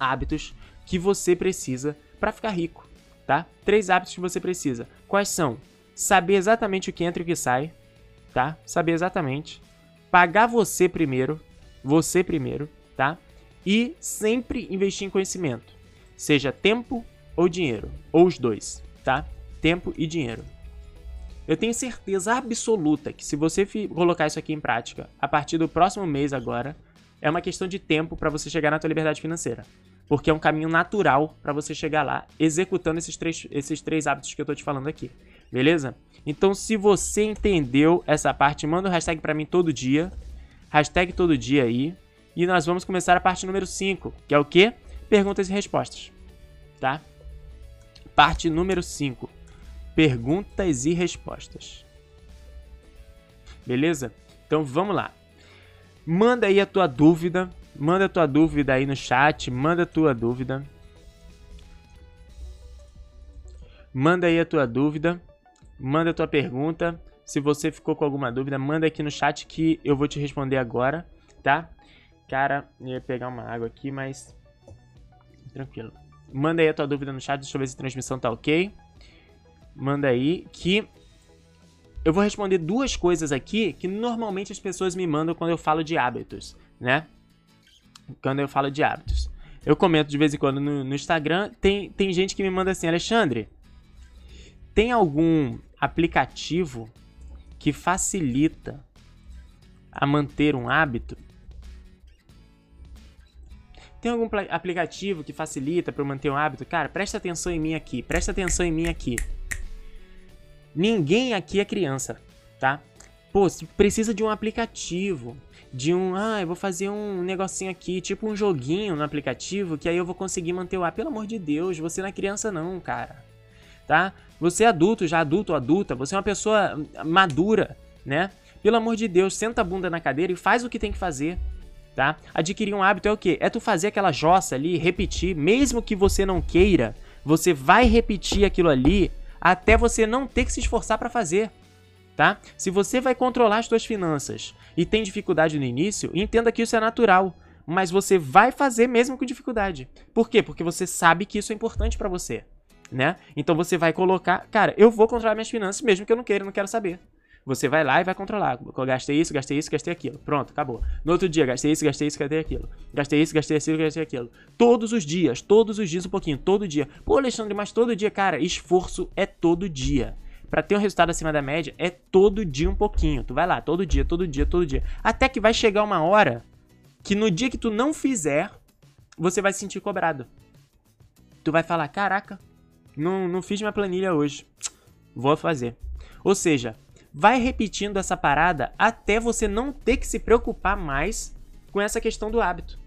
hábitos que você precisa para ficar rico, tá? Três hábitos que você precisa. Quais são? Saber exatamente o que entra e o que sai, tá? Saber exatamente. Pagar você primeiro, você primeiro, tá? E sempre investir em conhecimento, seja tempo ou dinheiro, ou os dois, tá? Tempo e dinheiro. Eu tenho certeza absoluta que se você colocar isso aqui em prática a partir do próximo mês agora, é uma questão de tempo para você chegar na tua liberdade financeira. Porque é um caminho natural para você chegar lá, executando esses três, esses três hábitos que eu tô te falando aqui. Beleza? Então, se você entendeu essa parte, manda o um hashtag para mim todo dia. Hashtag todo dia aí. E nós vamos começar a parte número 5, que é o que? Perguntas e respostas. Tá? Parte número 5. Perguntas e respostas. Beleza? Então vamos lá. Manda aí a tua dúvida. Manda a tua dúvida aí no chat. Manda a tua dúvida. Manda aí a tua dúvida. Manda a tua pergunta. Se você ficou com alguma dúvida, manda aqui no chat que eu vou te responder agora, tá? Cara, eu ia pegar uma água aqui, mas. Tranquilo. Manda aí a tua dúvida no chat, deixa eu ver se a transmissão tá ok. Manda aí que. Eu vou responder duas coisas aqui que normalmente as pessoas me mandam quando eu falo de hábitos, né? Quando eu falo de hábitos. Eu comento de vez em quando no, no Instagram. Tem, tem gente que me manda assim, Alexandre, tem algum aplicativo que facilita a manter um hábito? Tem algum aplicativo que facilita para eu manter um hábito? Cara, presta atenção em mim aqui, presta atenção em mim aqui. Ninguém aqui é criança, tá? Pô, precisa de um aplicativo, de um, ah, eu vou fazer um negocinho aqui, tipo um joguinho no aplicativo, que aí eu vou conseguir manter o hábito. Pelo amor de Deus, você não é criança não, cara. Tá? Você é adulto, já adulto ou adulta, você é uma pessoa madura, né? Pelo amor de Deus, senta a bunda na cadeira e faz o que tem que fazer tá? Adquirir um hábito é o quê? É tu fazer aquela jossa ali, repetir, mesmo que você não queira, você vai repetir aquilo ali até você não ter que se esforçar para fazer, tá? Se você vai controlar as suas finanças e tem dificuldade no início, entenda que isso é natural, mas você vai fazer mesmo com dificuldade. Por quê? Porque você sabe que isso é importante para você, né? Então você vai colocar, cara, eu vou controlar minhas finanças mesmo que eu não queira, não quero saber. Você vai lá e vai controlar. Eu gastei isso, gastei isso, gastei aquilo. Pronto, acabou. No outro dia, gastei isso, gastei isso, gastei aquilo. Gastei isso, gastei isso, gastei aquilo. Todos os dias, todos os dias um pouquinho, todo dia. Pô, Alexandre, mas todo dia, cara, esforço é todo dia. Para ter um resultado acima da média, é todo dia um pouquinho. Tu vai lá, todo dia, todo dia, todo dia. Até que vai chegar uma hora que no dia que tu não fizer, você vai se sentir cobrado. Tu vai falar: caraca, não, não fiz minha planilha hoje. Vou fazer. Ou seja, vai repetindo essa parada até você não ter que se preocupar mais com essa questão do hábito.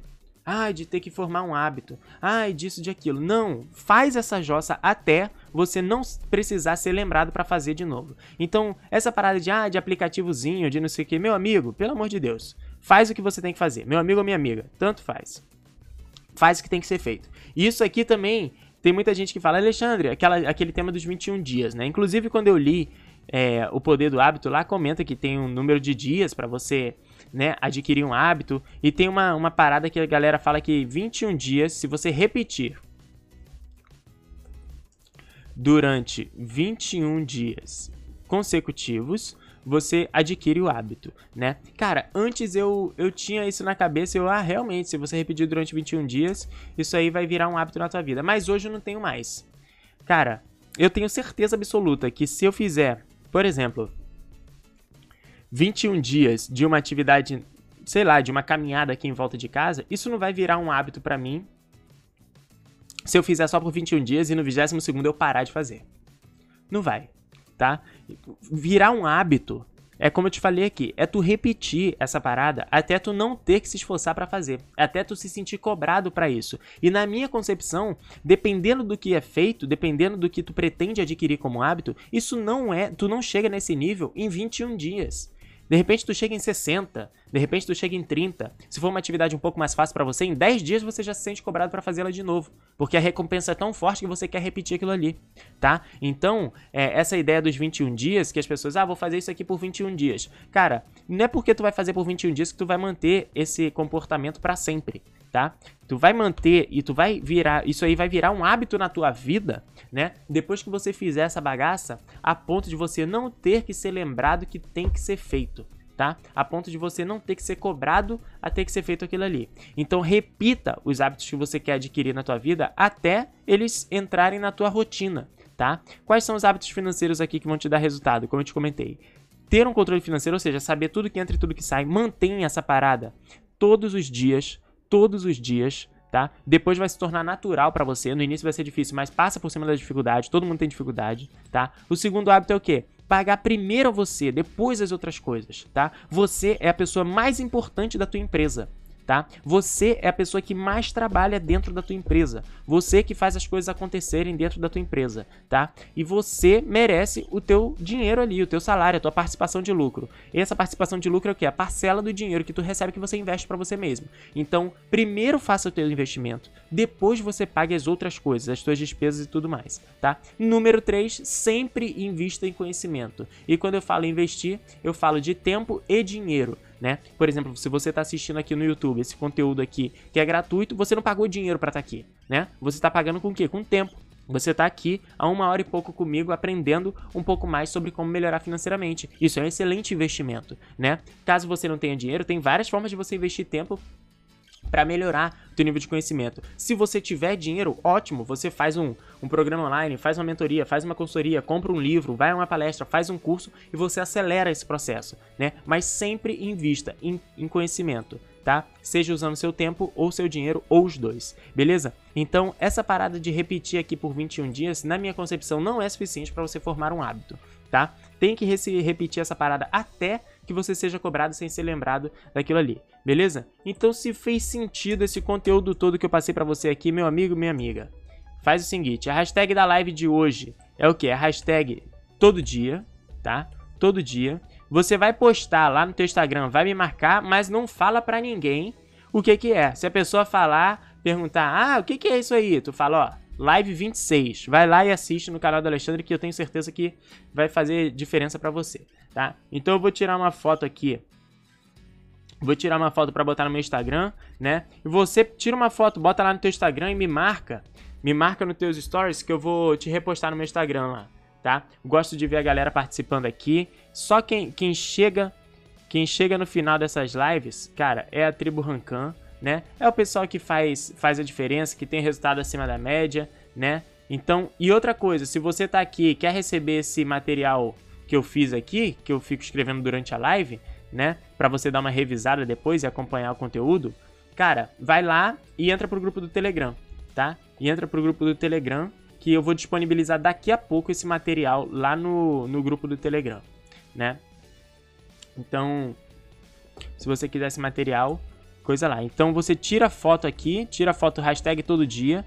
Ai, de ter que formar um hábito. Ai, disso, de aquilo. Não, faz essa jossa até você não precisar ser lembrado para fazer de novo. Então, essa parada de ah, de aplicativozinho, de não sei o que, meu amigo, pelo amor de Deus, faz o que você tem que fazer. Meu amigo ou minha amiga, tanto faz. Faz o que tem que ser feito. Isso aqui também tem muita gente que fala, Alexandre, aquela, aquele tema dos 21 dias, né? Inclusive, quando eu li é, O Poder do Hábito, lá comenta que tem um número de dias para você né, adquirir um hábito. E tem uma, uma parada que a galera fala que 21 dias, se você repetir durante 21 dias consecutivos, você adquire o hábito, né? Cara, antes eu, eu tinha isso na cabeça, eu, ah, realmente, se você repetir durante 21 dias, isso aí vai virar um hábito na tua vida. Mas hoje eu não tenho mais. Cara, eu tenho certeza absoluta que se eu fizer, por exemplo, 21 dias de uma atividade, sei lá, de uma caminhada aqui em volta de casa, isso não vai virar um hábito para mim se eu fizer só por 21 dias e no 22 eu parar de fazer. Não vai tá? Virar um hábito é como eu te falei aqui, é tu repetir essa parada até tu não ter que se esforçar para fazer, até tu se sentir cobrado para isso. E na minha concepção, dependendo do que é feito, dependendo do que tu pretende adquirir como hábito, isso não é, tu não chega nesse nível em 21 dias. De repente tu chega em 60, de repente tu chega em 30. Se for uma atividade um pouco mais fácil para você, em 10 dias você já se sente cobrado para fazê-la de novo, porque a recompensa é tão forte que você quer repetir aquilo ali, tá? Então, é, essa ideia dos 21 dias, que as pessoas, ah, vou fazer isso aqui por 21 dias. Cara, não é porque tu vai fazer por 21 dias que tu vai manter esse comportamento para sempre tá? Tu vai manter e tu vai virar, isso aí vai virar um hábito na tua vida, né? Depois que você fizer essa bagaça, a ponto de você não ter que ser lembrado que tem que ser feito, tá? A ponto de você não ter que ser cobrado a ter que ser feito aquilo ali. Então repita os hábitos que você quer adquirir na tua vida até eles entrarem na tua rotina, tá? Quais são os hábitos financeiros aqui que vão te dar resultado? Como eu te comentei. Ter um controle financeiro, ou seja, saber tudo que entra e tudo que sai, mantenha essa parada todos os dias todos os dias, tá? Depois vai se tornar natural para você. No início vai ser difícil, mas passa por cima da dificuldade. Todo mundo tem dificuldade, tá? O segundo hábito é o quê? Pagar primeiro você, depois as outras coisas, tá? Você é a pessoa mais importante da tua empresa tá? Você é a pessoa que mais trabalha dentro da tua empresa. Você que faz as coisas acontecerem dentro da tua empresa, tá? E você merece o teu dinheiro ali, o teu salário, a tua participação de lucro. E essa participação de lucro é o que? A parcela do dinheiro que tu recebe que você investe para você mesmo. Então, primeiro faça o teu investimento, depois você pague as outras coisas, as tuas despesas e tudo mais, tá? Número 3, sempre invista em conhecimento. E quando eu falo investir, eu falo de tempo e dinheiro né? Por exemplo, se você está assistindo aqui no YouTube esse conteúdo aqui que é gratuito, você não pagou dinheiro para estar tá aqui, né? Você está pagando com o quê? Com tempo. Você está aqui há uma hora e pouco comigo aprendendo um pouco mais sobre como melhorar financeiramente. Isso é um excelente investimento, né? Caso você não tenha dinheiro, tem várias formas de você investir tempo para melhorar o teu nível de conhecimento. Se você tiver dinheiro, ótimo, você faz um, um programa online, faz uma mentoria, faz uma consultoria, compra um livro, vai a uma palestra, faz um curso e você acelera esse processo, né? Mas sempre invista em, em conhecimento, tá? Seja usando seu tempo ou seu dinheiro ou os dois, beleza? Então, essa parada de repetir aqui por 21 dias, na minha concepção, não é suficiente para você formar um hábito, tá? Tem que repetir essa parada até que você seja cobrado sem ser lembrado daquilo ali, beleza? Então, se fez sentido esse conteúdo todo que eu passei para você aqui, meu amigo, minha amiga, faz o seguinte: a hashtag da live de hoje é o que? A hashtag todo dia, tá? Todo dia. Você vai postar lá no teu Instagram, vai me marcar, mas não fala para ninguém o que que é. Se a pessoa falar, perguntar: "Ah, o que que é isso aí?", tu fala, ó, Live 26. Vai lá e assiste no canal do Alexandre que eu tenho certeza que vai fazer diferença para você, tá? Então eu vou tirar uma foto aqui. Vou tirar uma foto para botar no meu Instagram, né? E você tira uma foto, bota lá no teu Instagram e me marca. Me marca nos teus stories que eu vou te repostar no meu Instagram lá, tá? Gosto de ver a galera participando aqui. Só quem, quem chega quem chega no final dessas lives, cara, é a tribo Rancan, né? É o pessoal que faz, faz a diferença, que tem resultado acima da média, né? Então, e outra coisa, se você tá aqui quer receber esse material que eu fiz aqui, que eu fico escrevendo durante a live, né? Para você dar uma revisada depois e acompanhar o conteúdo, cara, vai lá e entra pro grupo do Telegram, tá? E entra pro grupo do Telegram que eu vou disponibilizar daqui a pouco esse material lá no, no grupo do Telegram, né? Então, se você quiser esse material, coisa lá. Então você tira a foto aqui, tira a foto hashtag todo dia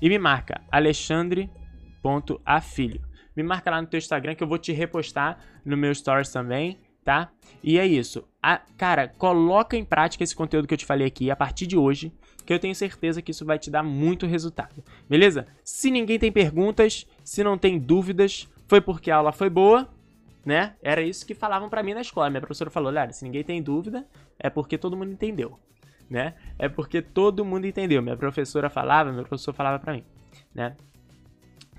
e me marca alexandre.afilho. Me marca lá no teu Instagram que eu vou te repostar no meu stories também, tá? E é isso. A, cara, coloca em prática esse conteúdo que eu te falei aqui a partir de hoje que eu tenho certeza que isso vai te dar muito resultado. Beleza? Se ninguém tem perguntas, se não tem dúvidas, foi porque a aula foi boa, né? Era isso que falavam para mim na escola. Minha professora falou: "Olha, se ninguém tem dúvida, é porque todo mundo entendeu", né? É porque todo mundo entendeu. Minha professora falava, meu professor falava para mim, né?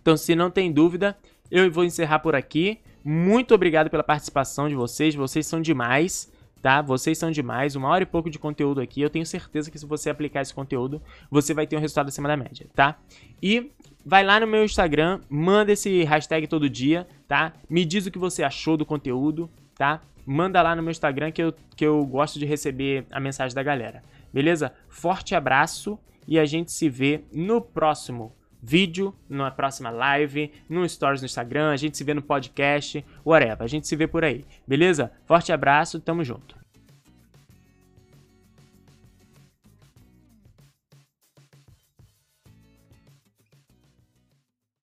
Então, se não tem dúvida, eu vou encerrar por aqui. Muito obrigado pela participação de vocês, vocês são demais tá? Vocês são demais, uma hora e pouco de conteúdo aqui. Eu tenho certeza que se você aplicar esse conteúdo, você vai ter um resultado acima da média, tá? E vai lá no meu Instagram, manda esse hashtag todo dia, tá? Me diz o que você achou do conteúdo, tá? Manda lá no meu Instagram que eu, que eu gosto de receber a mensagem da galera. Beleza? Forte abraço e a gente se vê no próximo vídeo, na próxima live, no stories no Instagram, a gente se vê no podcast, whatever. A gente se vê por aí, beleza? Forte abraço, tamo junto.